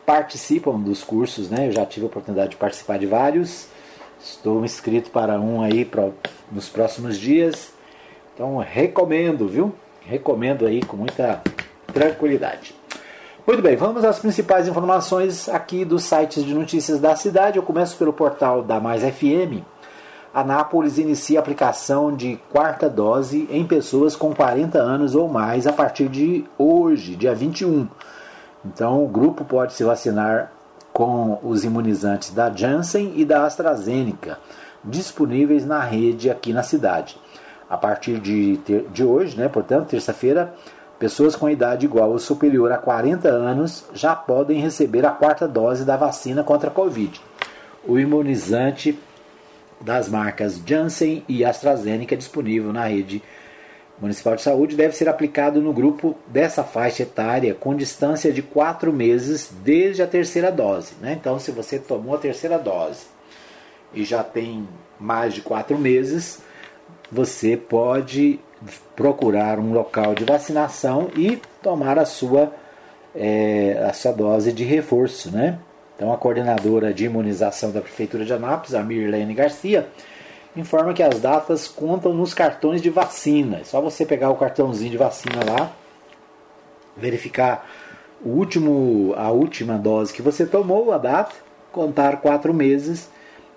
participam dos cursos, né? Eu já tive a oportunidade de participar de vários. Estou inscrito para um aí pra, nos próximos dias. Então recomendo, viu? Recomendo aí com muita tranquilidade. Muito bem, vamos às principais informações aqui dos sites de notícias da cidade. Eu começo pelo portal da Mais FM. Anápolis inicia a aplicação de quarta dose em pessoas com 40 anos ou mais a partir de hoje, dia 21. Então, o grupo pode se vacinar com os imunizantes da Janssen e da AstraZeneca, disponíveis na rede aqui na cidade. A partir de, ter, de hoje, né, portanto, terça-feira, Pessoas com idade igual ou superior a 40 anos já podem receber a quarta dose da vacina contra a Covid. O imunizante das marcas Janssen e AstraZeneca disponível na rede municipal de saúde deve ser aplicado no grupo dessa faixa etária com distância de 4 meses desde a terceira dose. Né? Então, se você tomou a terceira dose e já tem mais de 4 meses, você pode procurar um local de vacinação e tomar a sua, é, a sua dose de reforço. Né? Então, a coordenadora de imunização da Prefeitura de Anápolis, a Mirlene Garcia, informa que as datas contam nos cartões de vacina. É só você pegar o cartãozinho de vacina lá, verificar o último, a última dose que você tomou, a data, contar quatro meses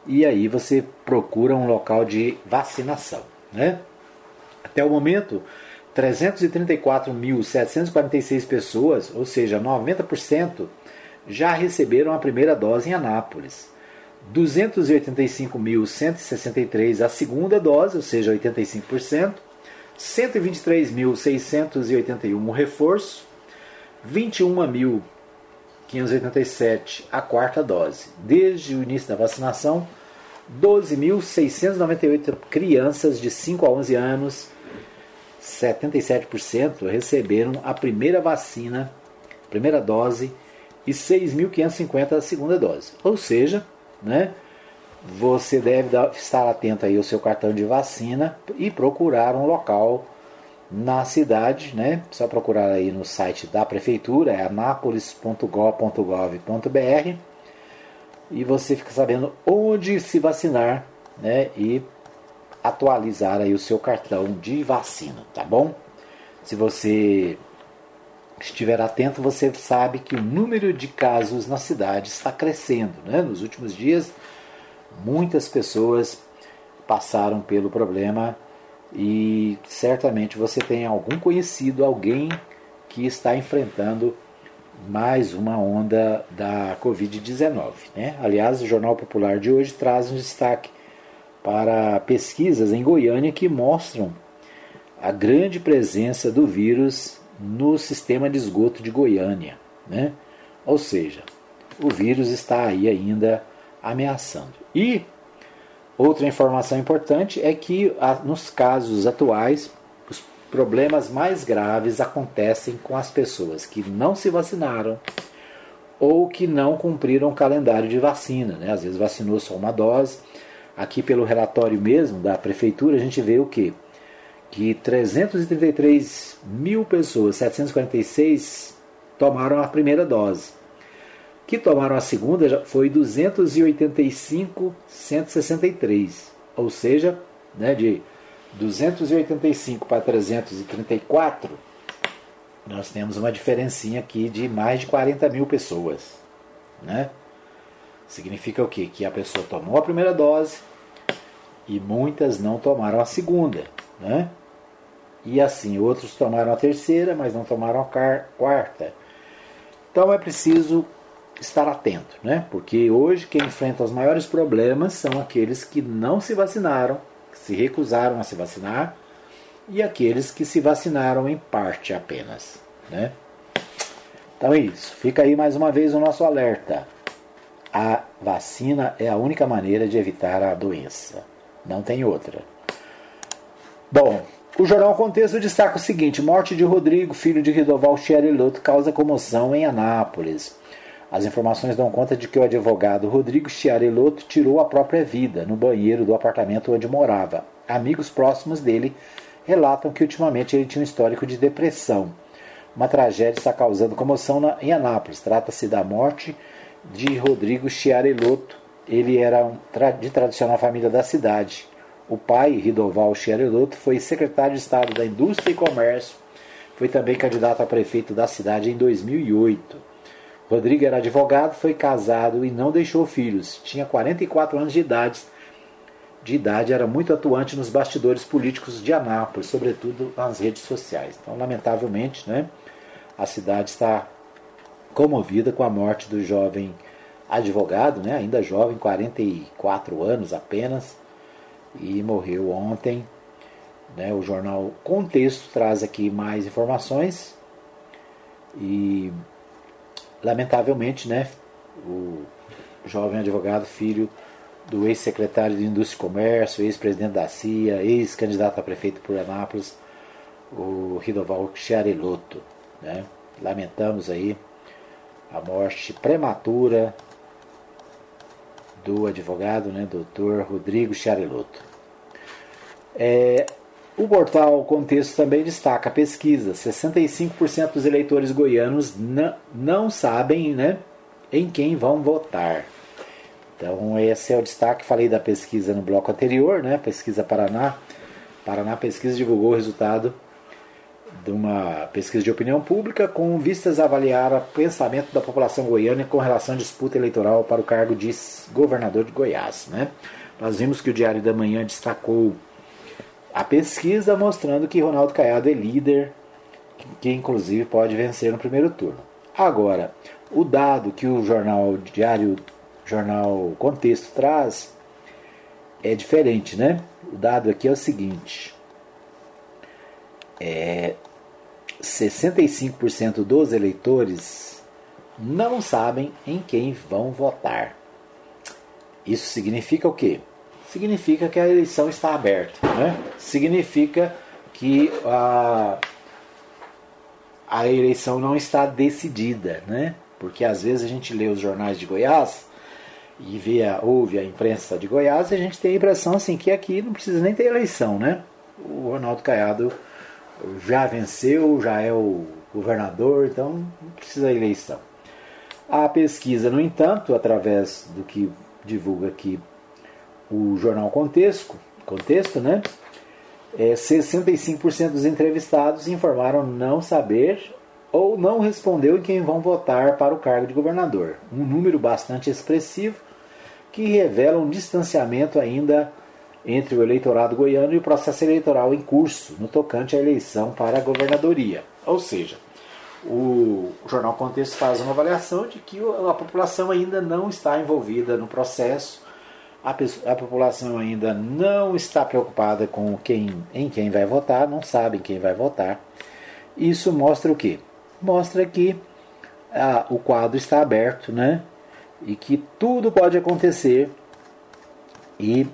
e aí você procura um local de vacinação. Né? Até o momento, 334.746 pessoas, ou seja, 90%, já receberam a primeira dose em Anápolis. 285.163 a segunda dose, ou seja, 85%. 123.681 o reforço. 21.587 a quarta dose. Desde o início da vacinação, 12.698 crianças de 5 a 11 anos 77% receberam a primeira vacina, primeira dose, e 6.550 a segunda dose. Ou seja, né, você deve estar atento aí ao seu cartão de vacina e procurar um local na cidade, né? Só procurar aí no site da prefeitura, é anápolis.gov.br e você fica sabendo onde se vacinar, né? E atualizar aí o seu cartão de vacina, tá bom? Se você estiver atento, você sabe que o número de casos na cidade está crescendo. Né? Nos últimos dias, muitas pessoas passaram pelo problema e certamente você tem algum conhecido, alguém que está enfrentando mais uma onda da Covid-19. Né? Aliás, o Jornal Popular de hoje traz um destaque para pesquisas em Goiânia que mostram a grande presença do vírus no sistema de esgoto de Goiânia. Né? Ou seja, o vírus está aí ainda ameaçando. E outra informação importante é que nos casos atuais, problemas mais graves acontecem com as pessoas que não se vacinaram ou que não cumpriram o calendário de vacina. Né? Às vezes vacinou só uma dose. Aqui pelo relatório mesmo da prefeitura a gente vê o que? Que 333 mil pessoas, 746 tomaram a primeira dose. Que tomaram a segunda já foi 285,163. Ou seja, né, de 285 para 334, nós temos uma diferencinha aqui de mais de 40 mil pessoas. Né? Significa o quê? Que a pessoa tomou a primeira dose e muitas não tomaram a segunda. Se recusaram a se vacinar, e aqueles que se vacinaram em parte apenas, né? Então é isso. Fica aí mais uma vez o nosso alerta. A vacina é a única maneira de evitar a doença. Não tem outra. Bom, o jornal Contexto destaca o seguinte: morte de Rodrigo, filho de Ridoval Chiariloto, causa comoção em Anápolis. As informações dão conta de que o advogado Rodrigo Chiariloto tirou a própria vida no banheiro do apartamento onde morava. Amigos próximos dele relatam que ultimamente ele tinha um histórico de depressão. Uma tragédia está causando comoção na, em Anápolis. Trata-se da morte de Rodrigo Chiariloto. Ele era um, de tradicional família da cidade. O pai, Ridoval Chiareloto, foi secretário de Estado da Indústria e Comércio. Foi também candidato a prefeito da cidade em 2008. Rodrigo era advogado, foi casado e não deixou filhos. Tinha 44 anos de idade. De idade, era muito atuante nos bastidores políticos de Anápolis, sobretudo nas redes sociais. Então, lamentavelmente, né, a cidade está comovida com a morte do jovem advogado, né, ainda jovem, 44 anos apenas, e morreu ontem. Né? O jornal Contexto traz aqui mais informações e lamentavelmente, né, o jovem advogado, filho do ex-secretário de Indústria e Comércio, ex-presidente da CIA, ex-candidato a prefeito por Anápolis, o Ridoval Chiarelotto. Né? Lamentamos aí a morte prematura do advogado, né, doutor Rodrigo Chiarelotto. É, o portal Contexto também destaca a pesquisa: 65% dos eleitores goianos não, não sabem né, em quem vão votar. Então, esse é o destaque. Falei da pesquisa no bloco anterior, né? Pesquisa Paraná. Paraná Pesquisa divulgou o resultado de uma pesquisa de opinião pública com vistas a avaliar o pensamento da população goiana com relação à disputa eleitoral para o cargo de governador de Goiás. Né? Nós vimos que o Diário da Manhã destacou a pesquisa mostrando que Ronaldo Caiado é líder, que inclusive pode vencer no primeiro turno. Agora, o dado que o jornal Diário Jornal Contexto traz é diferente, né? O dado aqui é o seguinte: é, 65% dos eleitores não sabem em quem vão votar. Isso significa o quê? Significa que a eleição está aberta. Né? Significa que a, a eleição não está decidida. Né? Porque às vezes a gente lê os jornais de Goiás e vê ouve a imprensa de Goiás e a gente tem a impressão assim, que aqui não precisa nem ter eleição. Né? O Ronaldo Caiado já venceu, já é o governador, então não precisa eleição. A pesquisa, no entanto, através do que divulga aqui o jornal Contexto, Contexto né? É, 65% dos entrevistados informaram não saber ou não respondeu em quem vão votar para o cargo de governador. Um número bastante expressivo que revela um distanciamento ainda entre o eleitorado goiano e o processo eleitoral em curso no tocante à eleição para a governadoria. Ou seja, o Jornal Contexto faz uma avaliação de que a população ainda não está envolvida no processo, a, a população ainda não está preocupada com quem, em quem vai votar, não sabe quem vai votar. Isso mostra o quê? Mostra que ah, o quadro está aberto, né? E que tudo pode acontecer e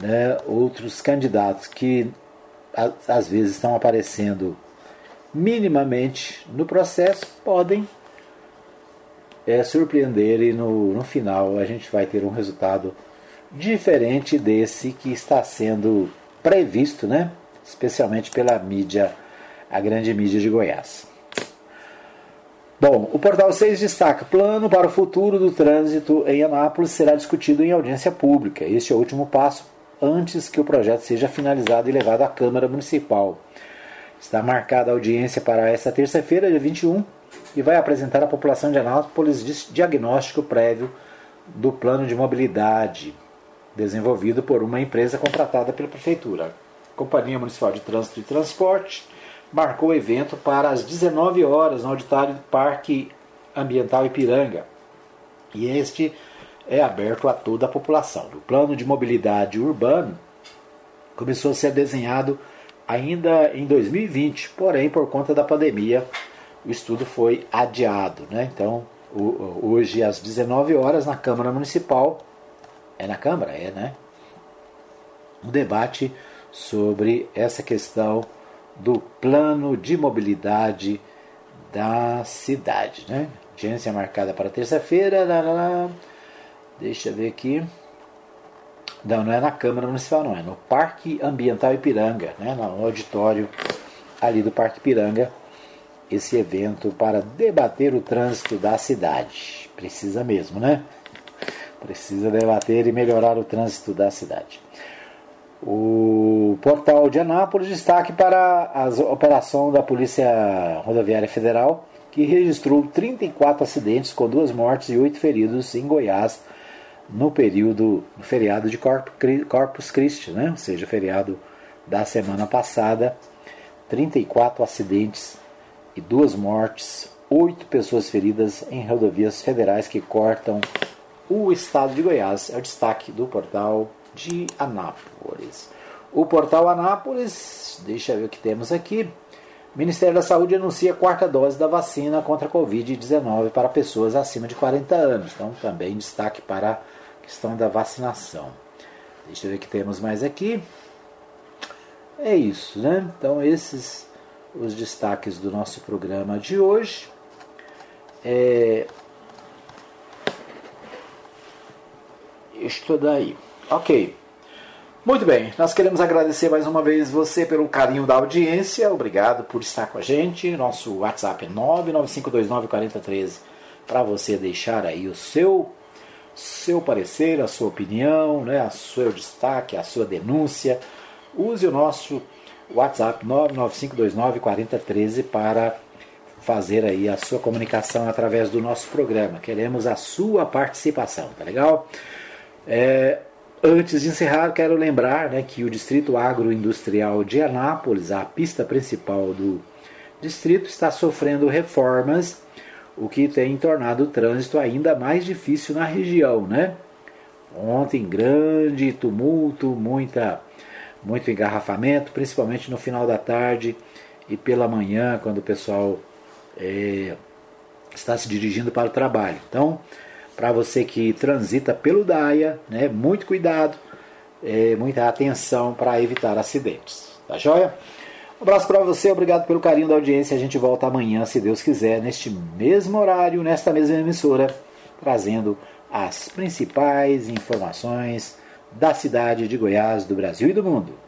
né, outros candidatos que às vezes estão aparecendo minimamente no processo podem é, surpreender e no, no final a gente vai ter um resultado diferente desse que está sendo previsto, né? especialmente pela mídia, a grande mídia de Goiás. Bom, o Portal 6 destaca: plano para o futuro do trânsito em Anápolis será discutido em audiência pública. Este é o último passo antes que o projeto seja finalizado e levado à Câmara Municipal. Está marcada a audiência para esta terça-feira, dia 21, e vai apresentar à população de Anápolis diagnóstico prévio do plano de mobilidade desenvolvido por uma empresa contratada pela Prefeitura. A Companhia Municipal de Trânsito e Transporte marcou o evento para as 19 horas no auditório do Parque Ambiental Ipiranga. E este é aberto a toda a população. O plano de mobilidade urbano começou a ser desenhado ainda em 2020, porém, por conta da pandemia, o estudo foi adiado. Né? Então, hoje, às 19 horas, na Câmara Municipal, é na Câmara? É, né? O debate sobre essa questão do plano de mobilidade da cidade. Né? Audiência marcada para terça-feira. Deixa eu ver aqui. Não, não é na Câmara Municipal, não. É no Parque Ambiental Ipiranga, né? no auditório ali do Parque Ipiranga. Esse evento para debater o trânsito da cidade. Precisa mesmo, né? Precisa debater e melhorar o trânsito da cidade. O portal de Anápolis destaque para a operação da Polícia Rodoviária Federal, que registrou 34 acidentes com duas mortes e oito feridos em Goiás no período no feriado de Corpus Christi, né? ou seja, feriado da semana passada. 34 acidentes e duas mortes, oito pessoas feridas em rodovias federais que cortam o estado de Goiás. É o destaque do portal de Anápolis. O portal Anápolis, deixa eu ver o que temos aqui. Ministério da Saúde anuncia a quarta dose da vacina contra a Covid-19 para pessoas acima de 40 anos. Então, também destaque para a questão da vacinação. Deixa eu ver o que temos mais aqui. É isso, né? Então, esses os destaques do nosso programa de hoje. É... Isto daí. Ok. Muito bem, nós queremos agradecer mais uma vez você pelo carinho da audiência. Obrigado por estar com a gente. Nosso WhatsApp é 995294013 para você deixar aí o seu seu parecer, a sua opinião, né, o seu destaque, a sua denúncia. Use o nosso WhatsApp 995294013 para fazer aí a sua comunicação através do nosso programa. Queremos a sua participação, tá legal? É, Antes de encerrar, quero lembrar né, que o Distrito Agroindustrial de Anápolis, a pista principal do distrito, está sofrendo reformas, o que tem tornado o trânsito ainda mais difícil na região. Né? Ontem, grande tumulto, muita, muito engarrafamento, principalmente no final da tarde e pela manhã, quando o pessoal é, está se dirigindo para o trabalho. Então, para você que transita pelo DAIA, né, muito cuidado, é, muita atenção para evitar acidentes. Tá joia? Um abraço para você, obrigado pelo carinho da audiência. A gente volta amanhã, se Deus quiser, neste mesmo horário, nesta mesma emissora, trazendo as principais informações da cidade de Goiás, do Brasil e do mundo.